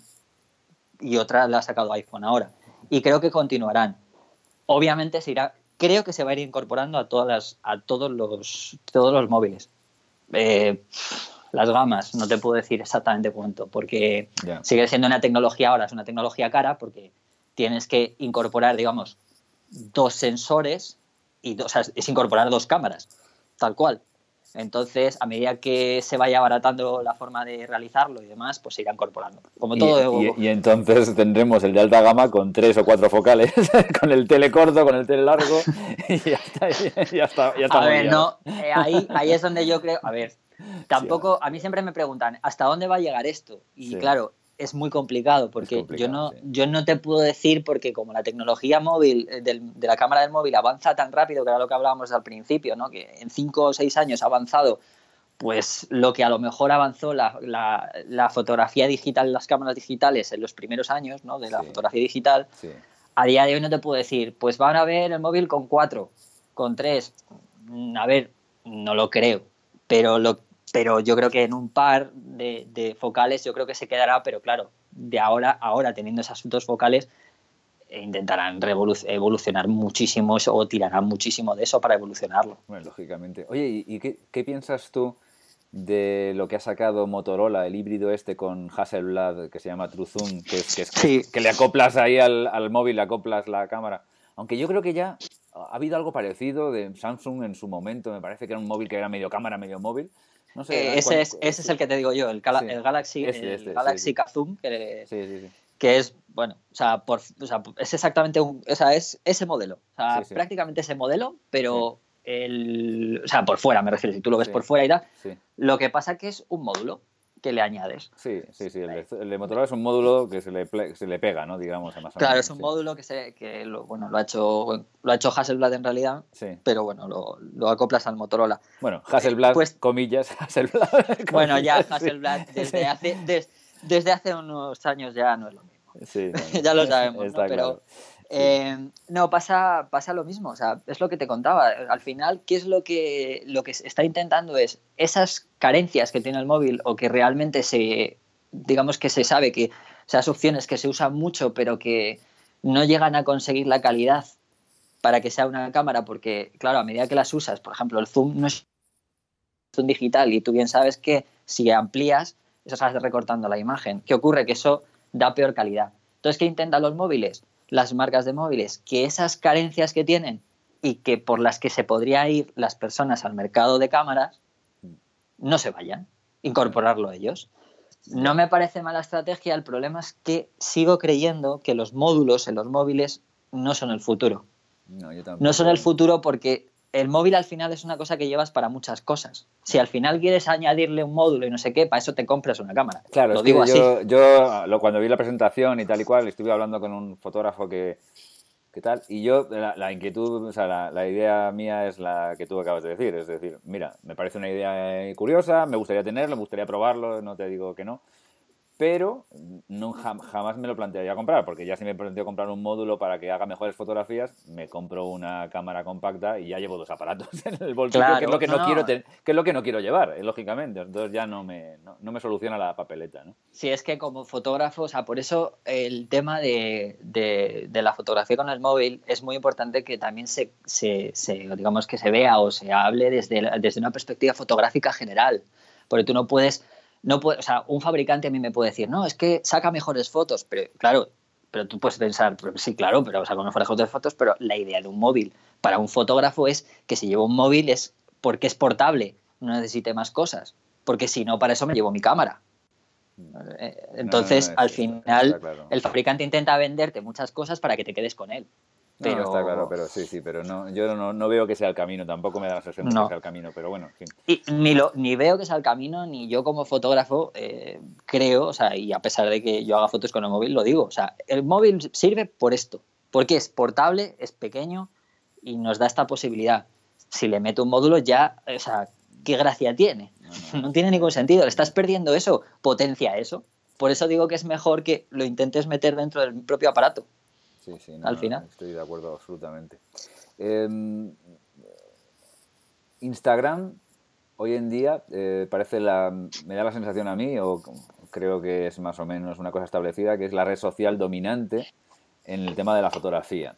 y otra la ha sacado iPhone ahora. Y creo que continuarán. Obviamente se irá, creo que se va a ir incorporando a todas las, a todos los todos los móviles. Eh, las gamas, no te puedo decir exactamente cuánto, porque sigue siendo una tecnología ahora, es una tecnología cara, porque tienes que incorporar, digamos, dos sensores y o sea, es incorporar dos cámaras, tal cual. Entonces, a medida que se vaya abaratando la forma de realizarlo y demás, pues se irá incorporando. Como todo. Y, entonces tendremos el de alta gama con tres o cuatro focales, con el tele corto, con el tele largo, y ya está. Ya está, ya está a ver, no, eh, ahí, ahí es donde yo creo. A ver, tampoco. A mí siempre me preguntan, ¿hasta dónde va a llegar esto? Y claro, es muy complicado porque yo, no, yo no te puedo decir porque como la tecnología móvil eh, de la cámara del móvil avanza tan rápido, que era lo que hablábamos al principio, ¿no? que en cinco o seis años ha avanzado pues lo que a lo mejor avanzó la, la, fotografía digital, las cámaras digitales en los primeros años ¿no? de la fotografía digital, a día de hoy no te puedo decir, pues van a ver el móvil con cuatro, con tres, mm, a ver, no lo creo, pero lo, pero yo creo que en un par de, focales yo creo que se quedará, pero claro, de ahora, ahora teniendo esas dos focales, intentarán evolucionar muchísimo o tirarán muchísimo de eso para evolucionarlo. Bueno, lógicamente. Oye, ¿y, qué, piensas tú de lo que ha sacado Motorola, el híbrido este con Hasselblad, que se llama TrueZoom, que, es, que, que, le acoplas ahí al, al móvil, le acoplas la cámara? Aunque yo creo que ya ha habido algo parecido de Samsung en su momento, me parece que era un móvil que era medio cámara, medio móvil, eh, ese, es, ese es el que te digo yo, el, el Galaxy, el Galaxy Kazum, que, que, es, bueno, o sea, por, o sea, es exactamente un, o sea, es ese modelo, o sea, prácticamente ese modelo, pero el, o sea, por fuera me refiero, si tú lo ves por fuera y tal, lo que pasa que es un módulo que le añades. Sí, sí, sí. El de, Motorola es un módulo que se le, se le pega, ¿no? Digamos, a más Claro, es un módulo que, se, que lo, bueno, lo ha hecho lo ha hecho Hasselblad en realidad, sí. pero bueno, lo, lo, acoplas al Motorola. Bueno, Hasselblad, pues, comillas, Hasselblad. bueno, ya Hasselblad desde hace desde hace unos años ya no es lo mismo. Sí, ya lo sabemos, ¿no? pero eh, no, pasa, pasa lo mismo, es lo que te contaba. Al final, ¿qué es lo que, lo que está intentando? Es esas carencias que tiene el móvil o que realmente se, digamos que se sabe que esas opciones que se usan mucho pero que no llegan a conseguir la calidad para que sea una cámara, porque claro, a medida que las usas, por ejemplo, el zoom no es zoom digital y tú bien sabes que si amplías, eso estás recortando la imagen. ¿Qué ocurre? Que eso da peor calidad. Entonces, ¿qué intentan los móviles? Las marcas de móviles que esas carencias que tienen y que por las que se podría ir las personas al mercado de cámaras no se vayan, incorporarlo a ellos. No me parece mala estrategia, el problema es que sigo creyendo que los módulos en los móviles no son el futuro. No, no son el futuro porque el móvil al final es una cosa que llevas para muchas cosas. Si al final quieres añadirle un módulo y no sé qué, para eso te compras una cámara. Claro, lo digo yo, Yo, cuando vi la presentación y tal y cual, estuve hablando con un fotógrafo que, tal, y yo, la, inquietud, o sea, la, idea mía es la que tú acabas de decir. Es decir, mira, me parece una idea curiosa, me gustaría tenerlo, me gustaría probarlo, no te digo que no pero no, jamás me lo plantearía comprar, porque ya si me planteo comprar un módulo para que haga mejores fotografías, me compro una cámara compacta y ya llevo dos aparatos en el bolsillo, que es lo que no, quiero que es lo que no quiero llevar, eh, lógicamente. Entonces ya no me, no, me soluciona la papeleta, ¿no? Sí, es que como fotógrafo, o sea, por eso el tema de, de, la fotografía con el móvil es muy importante que también se, se, digamos que se vea o se hable desde, desde una perspectiva fotográfica general, porque tú no puedes no puede, o sea, un fabricante a mí me puede decir, no, es que saca mejores fotos, pero claro, pero tú puedes pensar, sí, claro, pero saca mejores fotos, pero la idea de un móvil para un fotógrafo es que si llevo un móvil es porque es portable, no necesite más cosas, porque si no, para eso me llevo mi cámara. Entonces, al final, el fabricante intenta venderte muchas cosas para que te quedes con él. Pero... está claro, pero sí, sí, pero no, yo no, veo que sea el camino, tampoco me da la sensación de que sea el camino, pero bueno, en fin. Y ni, lo, ni veo que sea el camino, ni yo como fotógrafo eh, creo, o sea, y a pesar de que yo haga fotos con el móvil, lo digo, o sea, el móvil sirve por esto, porque es portable, es pequeño y nos da esta posibilidad. Si le meto un módulo ya, o sea, ¿qué gracia tiene? No, no tiene ningún sentido, le estás perdiendo eso, potencia eso. Por eso digo que es mejor que lo intentes meter dentro del propio aparato. Sí, sí, al final. estoy de acuerdo absolutamente. Em, Instagram hoy en día eh, parece la, me da la sensación a mí, o creo que es más o menos una cosa establecida, que es la red social dominante en el tema de la fotografía.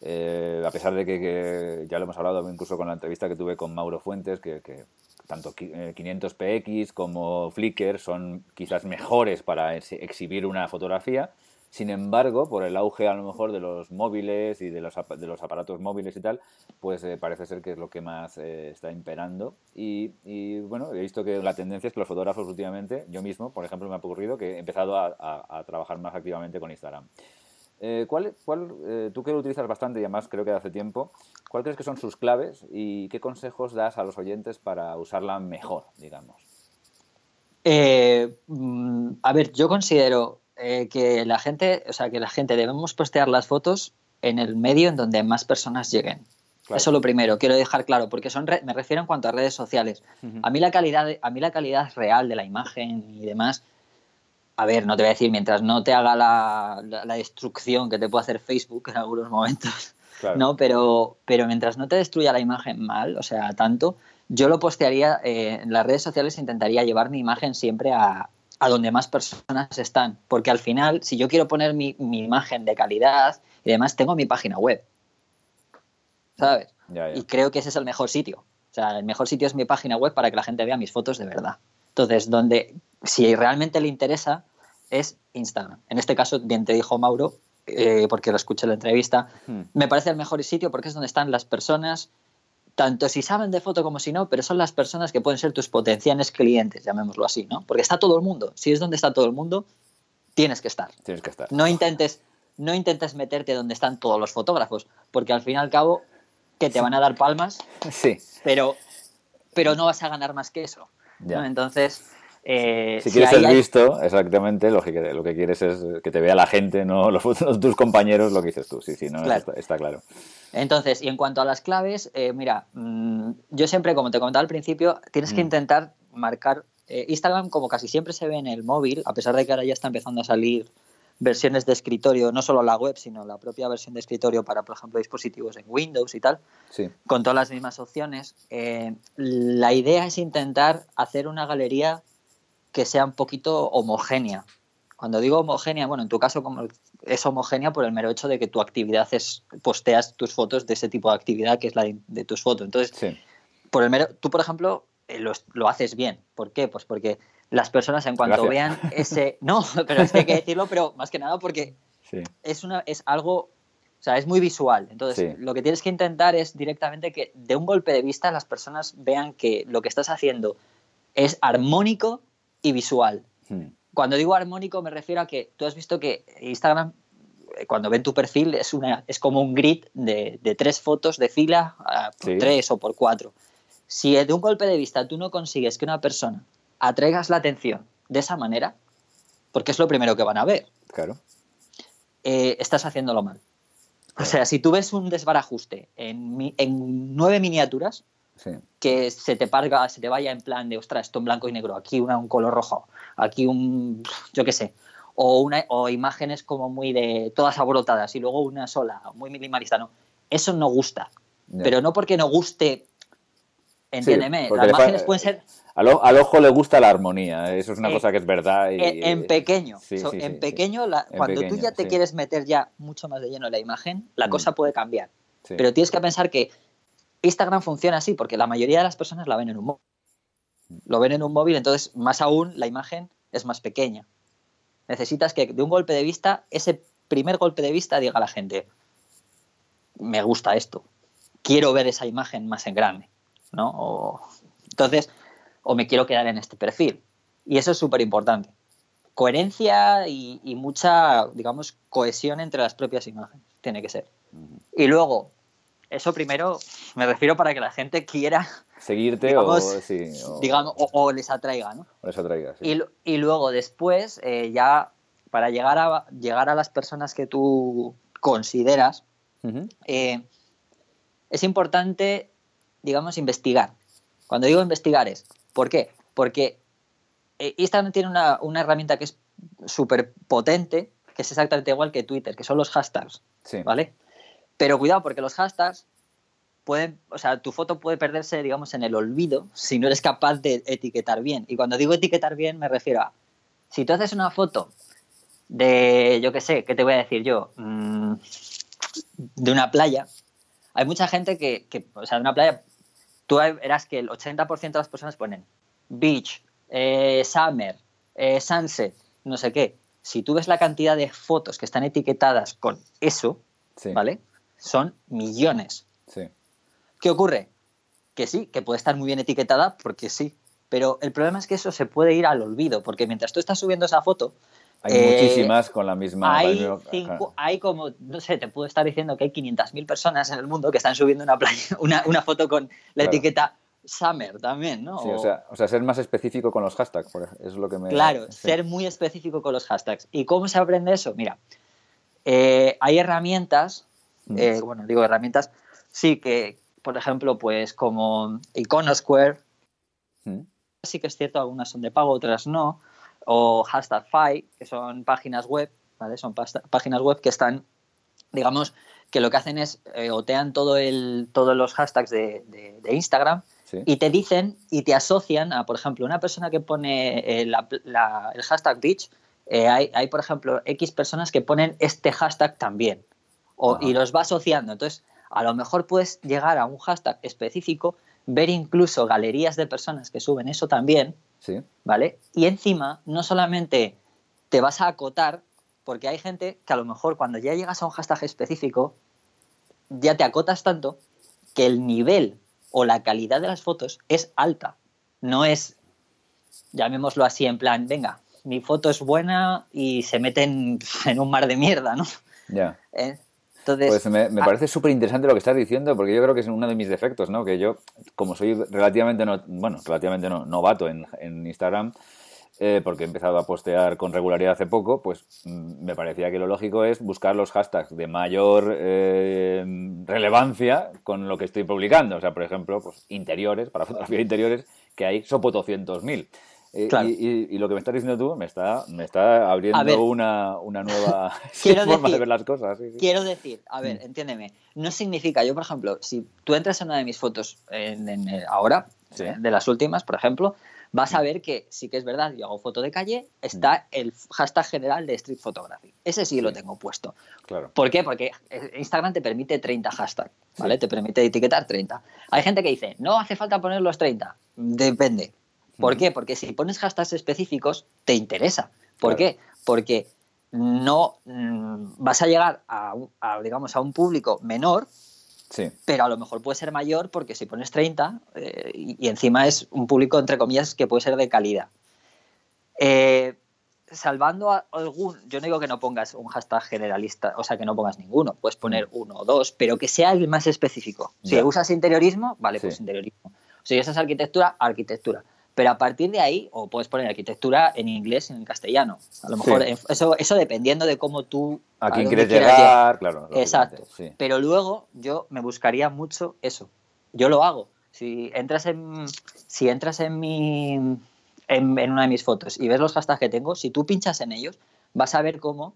Eh, a pesar de que, ya lo hemos hablado incluso con la entrevista que tuve con Mauro Fuentes, que, que tanto 500px eh, como Flickr son quizás mejores para exhibir una fotografía, sin embargo, por el auge a lo mejor de los móviles y de los, de los aparatos móviles y tal, pues eh, parece ser que es lo que más eh, está imperando. Y, bueno, he visto que la tendencia es que los fotógrafos últimamente, yo mismo, por ejemplo, me ha ocurrido que he empezado a, trabajar más activamente con Instagram. Eh, ¿cuál, cuál, tú que lo utilizas bastante y además creo que hace tiempo, ¿cuál crees que son sus claves y qué consejos das a los oyentes para usarla mejor, digamos? Mm, a ver, yo considero eh, que la gente, o sea, que la gente debemos postear las fotos en el medio en donde más personas lleguen. Eso Eso lo primero, quiero dejar claro, porque son me refiero en cuanto a redes sociales. A mí la calidad, a mí la calidad real de la imagen y demás, a ver, no te voy a decir mientras no te haga la, la, destrucción que te puede hacer Facebook en algunos momentos, no, pero, pero mientras no te destruya la imagen mal, o sea, tanto, yo lo postearía eh, en las redes sociales, intentaría llevar mi imagen siempre a, a donde más personas están. Porque al final, si yo quiero poner mi, imagen de calidad y demás, tengo mi página web. ¿Sabes? Y creo que ese es el mejor sitio. O sea, el mejor sitio es mi página web para que la gente vea mis fotos de verdad. Entonces, donde, si realmente le interesa, es Instagram. En este caso, bien te dijo Mauro, eh, porque lo escuché en la entrevista, hmm. me parece el mejor sitio porque es donde están las personas tanto si saben de foto como si no, pero son las personas que pueden ser tus potenciales clientes, llamémoslo así, ¿no? Porque está todo el mundo. Si es donde está todo el mundo, tienes que estar. Tienes que estar. No intentes, no intentes meterte donde están todos los fotógrafos, porque al fin y al cabo, que te van a dar palmas, sí. pero, pero no vas a ganar más que eso. Entonces, eh, si, quieres ser visto, exactamente, lo que, lo que quieres es que te vea la gente, no los, tus compañeros, lo que dices tú. Sí, sí, no, Está, claro. Entonces, y en cuanto a las claves, eh, mira, mm, yo siempre, como te comentaba al principio, tienes que mm. intentar marcar. Eh, Instagram, como casi siempre se ve en el móvil, a pesar de que ahora ya está empezando a salir versiones de escritorio, no solo la web, sino la propia versión de escritorio para, por ejemplo, dispositivos en Windows y tal, con todas las mismas opciones. la idea es intentar hacer una galería que sea un poquito homogénea. Cuando digo homogénea, bueno, en tu caso como es homogénea por el mero hecho de que tu actividad es posteas tus fotos de ese tipo de actividad que es la de, tus fotos. Entonces, por el mero, tú por ejemplo eh, lo, haces bien. ¿Por qué? Pues porque las personas en cuanto vean ese, no, pero es que hay que decirlo, pero más que nada porque es una es algo o sea, es muy visual. Entonces, lo que tienes que intentar es directamente que de un golpe de vista las personas vean que lo que estás haciendo es armónico y visual. Hmm. Cuando digo armónico me refiero a que tú has visto que Instagram, eh, cuando ven tu perfil, es, una, es como un grid de, tres fotos de fila por tres o por cuatro. Si de un golpe de vista tú no consigues que una persona atraigas la atención de esa manera, porque es lo primero que van a ver, claro. Eh, estás haciéndolo mal. O sea, si tú ves un desbarajuste en, en nueve miniaturas, que se te parga, se te vaya en plan de, ostras, esto en blanco y negro, aquí una, un color rojo, aquí un, yo qué sé, o, una, o imágenes como muy de todas abrotadas y luego una sola, muy minimalista, no. Eso no gusta. Pero no porque no guste, entiéndeme, las imágenes pueden ser... Al, ojo le gusta la armonía, eso es una eh, cosa que es verdad. en, pequeño, en pequeño, cuando tú ya te quieres meter ya mucho más de lleno en la imagen, la mm. cosa puede cambiar. Pero tienes que pensar que Instagram funciona así porque la mayoría de las personas la ven en un móvil. Lo ven en un móvil, entonces más aún la imagen es más pequeña. Necesitas que de un golpe de vista, ese primer golpe de vista diga a la gente, me gusta esto, quiero ver esa imagen más en grande, ¿no? entonces, o me quiero quedar en este perfil. Y eso es súper importante. Coherencia y, y mucha, digamos, cohesión entre las propias imágenes, tiene que ser. Y luego, eso primero me refiero para que la gente quiera seguirte o, digamos, o, les atraiga, ¿no? O les atraiga, sí. y, luego después, eh, ya para llegar a, llegar a las personas que tú consideras, eh, es importante, digamos, investigar. Cuando digo investigar es, ¿por qué? Porque eh, Instagram tiene una, una herramienta que es súper potente, que es exactamente igual que Twitter, que son los hashtags, ¿vale? Pero cuidado, porque los hashtags pueden, o sea, tu foto puede perderse, digamos, en el olvido si no eres capaz de etiquetar bien. Y cuando digo etiquetar bien, me refiero a, si tú haces una foto de, yo qué sé, ¿qué te voy a decir yo? Mm, de una playa, hay mucha gente que, o sea, de una playa, tú verás que el 80% de las personas ponen beach, eh, summer, eh, sunset, no sé qué. Si tú ves la cantidad de fotos que están etiquetadas con eso, ¿vale? Son millones. ¿Qué ocurre? Que sí, que puede estar muy bien etiquetada porque sí, pero el problema es que eso se puede ir al olvido, porque mientras tú estás subiendo esa foto, hay muchísimas con la misma. Hay, hay como, no sé, te puedo estar diciendo que hay 500.000 personas en el mundo que están subiendo una, una, foto con la etiqueta Summer también, ¿no? Sí, o, sea, o sea, ser más específico con los hashtags, es lo que me... Claro, ser muy específico con los hashtags. ¿Y cómo se aprende eso? Mira, eh, hay herramientas, mm. eh, bueno, digo herramientas, sí que, por ejemplo, pues como Iconosquare, mm. sí que es cierto, algunas son de pago, otras no, o Hashtag que son páginas web, ¿vale? Son páginas web que están, digamos, que lo que hacen es eh, otean todo el, todos los hashtags de, de Instagram y te dicen y te asocian a, por ejemplo, una persona que pone el hashtag beach, eh, hay, por ejemplo, X personas que ponen este hashtag también. O, y los va asociando. Entonces, a lo mejor puedes llegar a un hashtag específico, ver incluso galerías de personas que suben eso también, sí. ¿vale? Y encima, no solamente te vas a acotar, porque hay gente que a lo mejor cuando ya llegas a un hashtag específico, ya te acotas tanto que el nivel o la calidad de las fotos es alta. No es, llamémoslo así, en plan, venga, mi foto es buena y se meten en un mar de mierda, ¿no? Ya. ¿Eh? Entonces, pues me, parece súper interesante lo que estás diciendo, porque yo creo que es uno de mis defectos, ¿no? Que yo, como soy relativamente, no, bueno, relativamente no, novato en, en Instagram, eh, porque he empezado a postear con regularidad hace poco, pues mm, me parecía que lo lógico es buscar los hashtags de mayor eh, relevancia con lo que estoy publicando. O sea, por ejemplo, pues interiores, para fotografía de interiores, que hay sopo 200.000. Eh, y, lo que me estás diciendo tú me está, me está abriendo una, una, nueva forma de ver las cosas. Quiero decir, a ver, mm. entiéndeme, no significa, yo por ejemplo, si tú entras en una de mis fotos en, ahora, de las últimas, por ejemplo, vas a ver que sí que es verdad, yo hago foto de calle, está el hashtag general de Street Photography. Ese sí, lo tengo puesto. Claro. ¿Por qué? Porque Instagram te permite 30 hashtags, ¿vale? Te permite etiquetar 30. Hay gente que dice, no hace falta poner los 30. Depende. ¿Por qué? Porque si pones hashtags específicos, te interesa. ¿Por qué? Porque no mm, vas a llegar a, digamos, a un público menor pero a lo mejor puede ser mayor porque si pones 30 eh, y, encima es un público, entre comillas, que puede ser de calidad. Eh, salvando algún, yo no digo que no pongas un hashtag generalista, o sea, que no pongas ninguno, puedes poner mm. uno o dos, pero que sea el más específico. Si usas interiorismo, vale, pues interiorismo. Si usas arquitectura, arquitectura. Pero a partir de ahí, o puedes poner arquitectura en inglés y en castellano. A lo mejor eso, eso dependiendo de cómo tú... A, quién quieres llegar, claro. Exacto. Pero luego yo me buscaría mucho eso. Yo lo hago. Si entras en, si entras en, mi, en, una de mis fotos y ves los hashtags que tengo, si tú pinchas en ellos, vas a ver cómo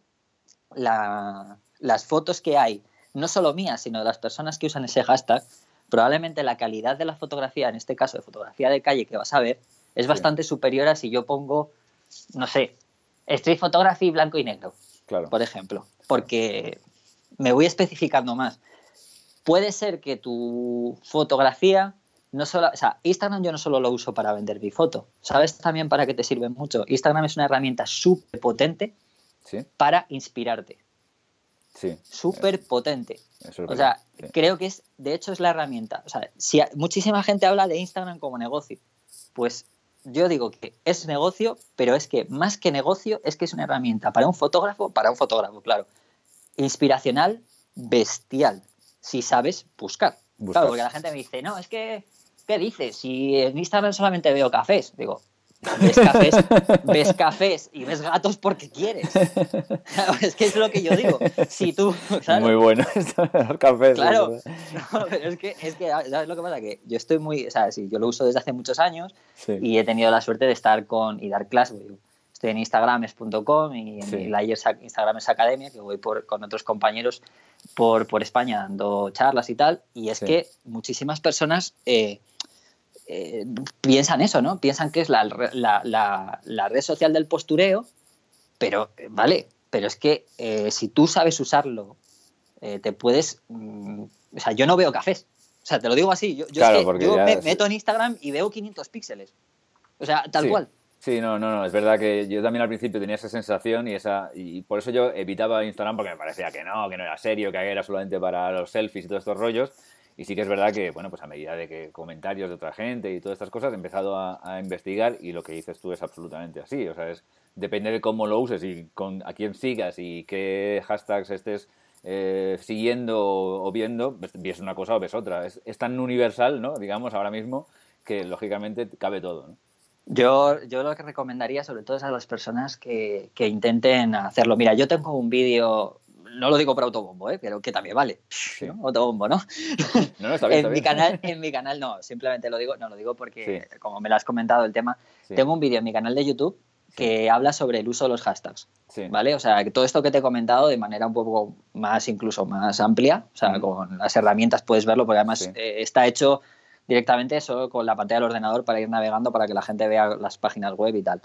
las fotos que hay, no solo mías, sino de las personas que usan ese hashtag, probablemente la calidad de la fotografía, en este caso de fotografía de calle que vas a ver, es bastante superior a si yo pongo, no sé, street photography blanco y negro, claro. por ejemplo, porque me voy especificando más. Puede ser que tu fotografía no solo, o sea, Instagram yo no solo lo uso para vender mi foto, ¿sabes también para qué te sirve mucho? Instagram es una herramienta súper potente para inspirarte. Sí. Súper potente. o sea, creo que es, de hecho, es la herramienta. O sea, si muchísima gente habla de Instagram como negocio, pues yo digo que es negocio, pero es que más que negocio, es que es una herramienta para un fotógrafo, para un fotógrafo, claro, inspiracional bestial si sabes buscar. Claro, porque la gente me dice, no, es que, ¿qué dices? Si en Instagram solamente veo cafés. Digo, ves cafés, ves cafés y ves gatos porque quieres. es que es lo que yo digo. Si tú. Muy bueno los cafés. Claro. es que, es que, ¿sabes lo que pasa? Que yo estoy muy. O sea, sí, yo lo uso desde hace muchos años y he tenido la suerte de estar con y dar clases. Estoy en instagrames.com y en la Instagram es Academia, que voy por, con otros compañeros por, por España dando charlas y tal. Y es que muchísimas personas. Eh, eh, piensan eso, ¿no? Piensan que es la, red social del postureo, pero, vale, pero es que eh, si tú sabes usarlo, eh, te puedes... Mm, o sea, yo no veo cafés. O sea, te lo digo así. Yo, me meto en Instagram y veo 500 píxeles. O sea, tal cual. Sí, no, no, no, es verdad que yo también al principio tenía esa sensación y esa y por eso yo evitaba Instagram porque me parecía que no, que no era serio, que era solamente para los selfies y todos estos rollos. Y sí que es verdad que, bueno, pues a medida de que comentarios de otra gente y todas estas cosas, he empezado a, investigar y lo que dices tú es absolutamente así. O sea, es, depende de cómo lo uses y con, a quién sigas y qué hashtags estés eh, siguiendo o viendo, ves pues, una cosa o ves otra. Es, tan universal, ¿no? Digamos, ahora mismo, que lógicamente cabe todo, ¿no? Yo, yo lo que recomendaría sobre todo es a las personas que, que intenten hacerlo. Mira, yo tengo un vídeo no lo digo por autobombo, ¿eh? pero que también vale. Autobombo, ¿no? No, no está bien, en, Mi canal, en mi canal no, simplemente lo digo, no lo digo porque, como me lo has comentado el tema, tengo un vídeo en mi canal de YouTube que habla sobre el uso de los hashtags. ¿Vale? O sea, todo esto que te he comentado de manera un poco más, incluso más amplia, o sea, con las herramientas puedes verlo, porque además eh, está hecho directamente eso con la pantalla del ordenador para ir navegando para que la gente vea las páginas web y tal.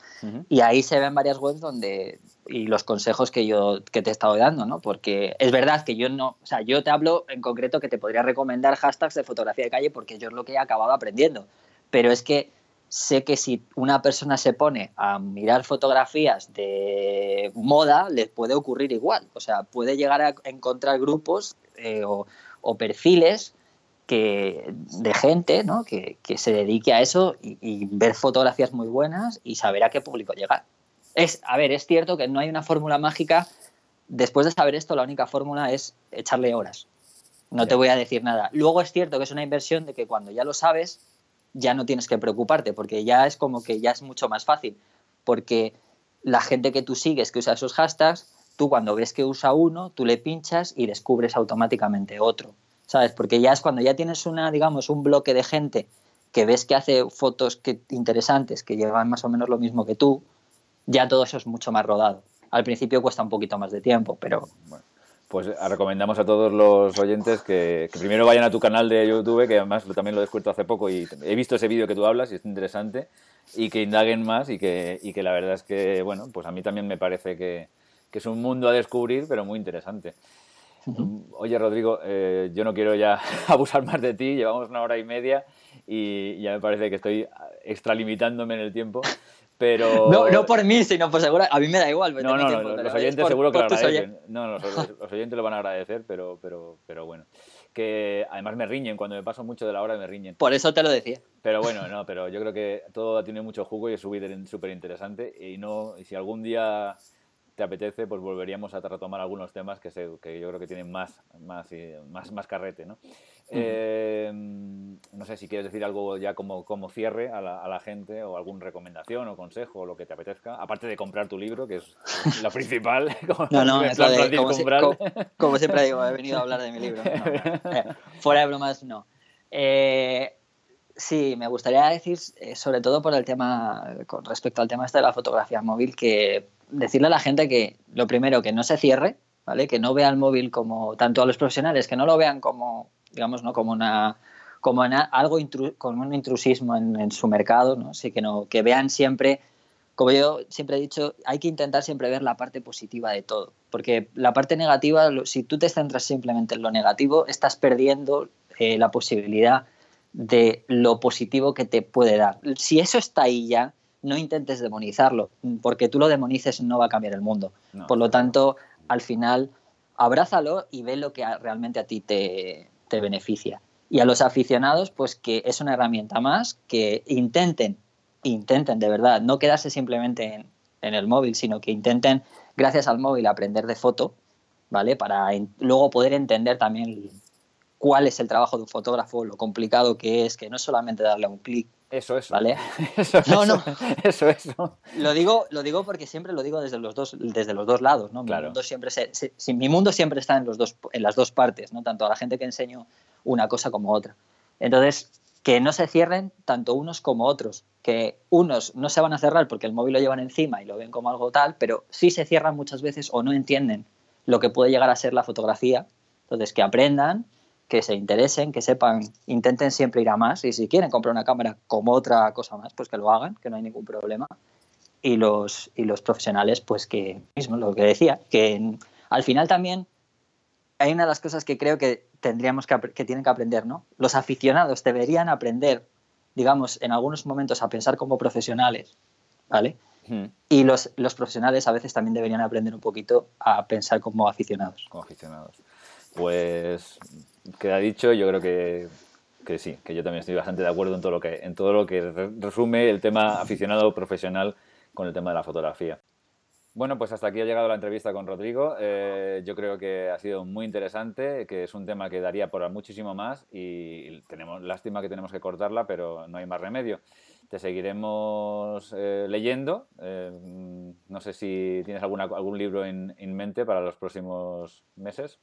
Y ahí se ven varias webs donde y los consejos que yo que te he estado dando, ¿no? Porque es verdad que yo no, o sea, yo te hablo en concreto que te podría recomendar hashtags de fotografía de calle porque yo es lo que he acabado aprendiendo, pero es que sé que si una persona se pone a mirar fotografías de moda, les puede ocurrir igual. O sea, puede llegar a encontrar grupos eh, o, perfiles que, de gente ¿no? que, se dedique a eso y, ver fotografías muy buenas y saber a qué público llegar. Es, a ver, es cierto que no hay una fórmula mágica. Después de saber esto, la única fórmula es echarle horas. No te voy a decir nada. Luego es cierto que es una inversión de que cuando ya lo sabes, ya no tienes que preocuparte, porque ya es como que ya es mucho más fácil. Porque la gente que tú sigues que usa esos hashtags, tú cuando ves que usa uno, tú le pinchas y descubres automáticamente otro. ¿Sabes? Porque ya es cuando ya tienes una, digamos, un bloque de gente que ves que hace fotos que, interesantes, que llevan más o menos lo mismo que tú, ya todo eso es mucho más rodado. Al principio cuesta un poquito más de tiempo, pero... pues recomendamos a todos los oyentes que, primero vayan a tu canal de YouTube, que además también lo he descubierto hace poco y he visto ese vídeo que tú hablas y es interesante, y que indaguen más y que, y que la verdad es que, bueno, pues a mí también me parece que, que es un mundo a descubrir, pero muy interesante. Oye, Rodrigo, eh, yo no quiero ya abusar más de ti, llevamos una hora y media y ya me parece que estoy extralimitándome en el tiempo. Pero... No, no por mí, sino por seguro. A mí me da igual. No, no, los oyentes seguro que lo agradecen. No, los, los, oyentes lo van a agradecer, pero, pero, pero bueno. Que además me riñen, cuando me paso mucho de la hora me riñen. Por eso te lo decía. Pero bueno, no, pero yo creo que todo tiene mucho jugo y es súper interesante. Y, no, y si algún día te apetece, pues volveríamos a retomar algunos temas que, que yo creo que tienen más, más, más, más carrete, ¿no? Eh, no sé si quieres decir algo ya como, como cierre a la, a la, gente o alguna recomendación o consejo o lo que te apetezca, aparte de comprar tu libro, que es lo principal. Como, no, no, es de, como, como, siempre digo, he venido a hablar de mi libro. Eh, fuera de bromas, no. Eh, sí, me gustaría decir, sobre todo por el tema, con respecto al tema este de la fotografía móvil, que decirle a la gente que lo primero, que no se cierre, ¿vale? Que no vea el móvil como, tanto a los profesionales, que no lo vean como digamos, ¿no? como una como algo un intrusismo en, su mercado, ¿no? Así que no que vean siempre como yo siempre he dicho, hay que intentar siempre ver la parte positiva de todo, porque la parte negativa, si tú te centras simplemente en lo negativo, estás perdiendo eh, la posibilidad de lo positivo que te puede dar. Si eso está ahí ya, no intentes demonizarlo, porque tú lo demonices no va a cambiar el mundo. Por lo tanto, al final, abrázalo y ve lo que realmente a ti te, te beneficia. Y a los aficionados, pues que es una herramienta más que intenten, intenten de verdad, no quedarse simplemente en, el móvil, sino que intenten, gracias al móvil, aprender de foto ¿vale? Para luego poder entender también cuál es el trabajo de un fotógrafo, lo complicado que es, que no es solamente darle un clic. Eso, eso. ¿Vale? Eso, no, no. Eso, eso. Lo digo, lo digo porque siempre lo digo desde los dos, desde los dos lados, ¿no? Mi, mundo siempre mi mundo siempre está en, los dos, en las dos partes, ¿no? Tanto a la gente que enseño una cosa como otra. Entonces, que no se cierren tanto unos como otros, que unos no se van a cerrar porque el móvil lo llevan encima y lo ven como algo tal, pero sí se cierran muchas veces o no entienden lo que puede llegar a ser la fotografía. Entonces, que aprendan, que se interesen, que sepan, intenten siempre ir a más y si quieren comprar una cámara como otra cosa más, pues que lo hagan, que no hay ningún problema. Y los, y los profesionales, pues que, mismo lo que decía, que al final también hay una de las cosas que creo que tendríamos que, que tienen que aprender, ¿no? Los aficionados deberían aprender, digamos, en algunos momentos a pensar como profesionales, ¿vale? Y los, los profesionales a veces también deberían aprender un poquito a pensar como aficionados. Como aficionados. Pues queda dicho, yo creo que, que, sí, que yo también estoy bastante de acuerdo en todo lo que, en todo lo que resume el tema aficionado profesional con el tema de la fotografía. Bueno, pues hasta aquí ha llegado la entrevista con Rodrigo. Eh, yo creo que ha sido muy interesante, que es un tema que daría por muchísimo más y tenemos lástima que tenemos que cortarla, pero no hay más remedio. Te seguiremos eh, leyendo. Eh, no sé si tienes alguna, algún libro en, en mente para los próximos meses.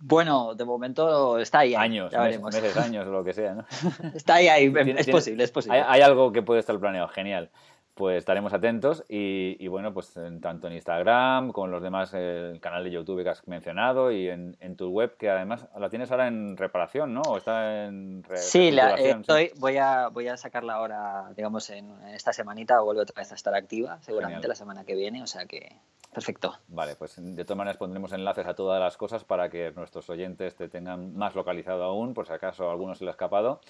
Bueno, de momento está ahí. Años, meses, años o lo que sea, ¿no? está ahí, ahí. es posible, es posible. Hay, algo que puede estar planeado, genial. Pues estaremos atentos y, bueno, pues tanto en Instagram, con los demás, el canal de YouTube que has mencionado y en, tu web, que además la tienes ahora en reparación, ¿no? ¿O está en Sí, la, estoy, voy, a, voy a sacarla ahora, digamos, en, esta semanita, vuelve otra vez a estar activa, seguramente la semana que viene, o sea que Perfecto. Vale, pues de todas maneras pondremos enlaces a todas las cosas para que nuestros oyentes te tengan más localizado aún, por si acaso a algunos se le ha escapado.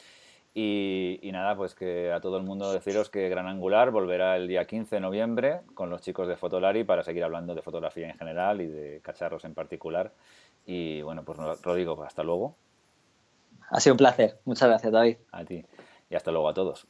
Y, nada, pues que a todo el mundo deciros que Gran Angular volverá el día 15 de noviembre con los chicos de Fotolari para seguir hablando de fotografía en general y de cacharros en particular. Y bueno, pues Rodrigo, hasta luego. Ha sido un placer. Muchas gracias, David. A ti. Y hasta luego a todos.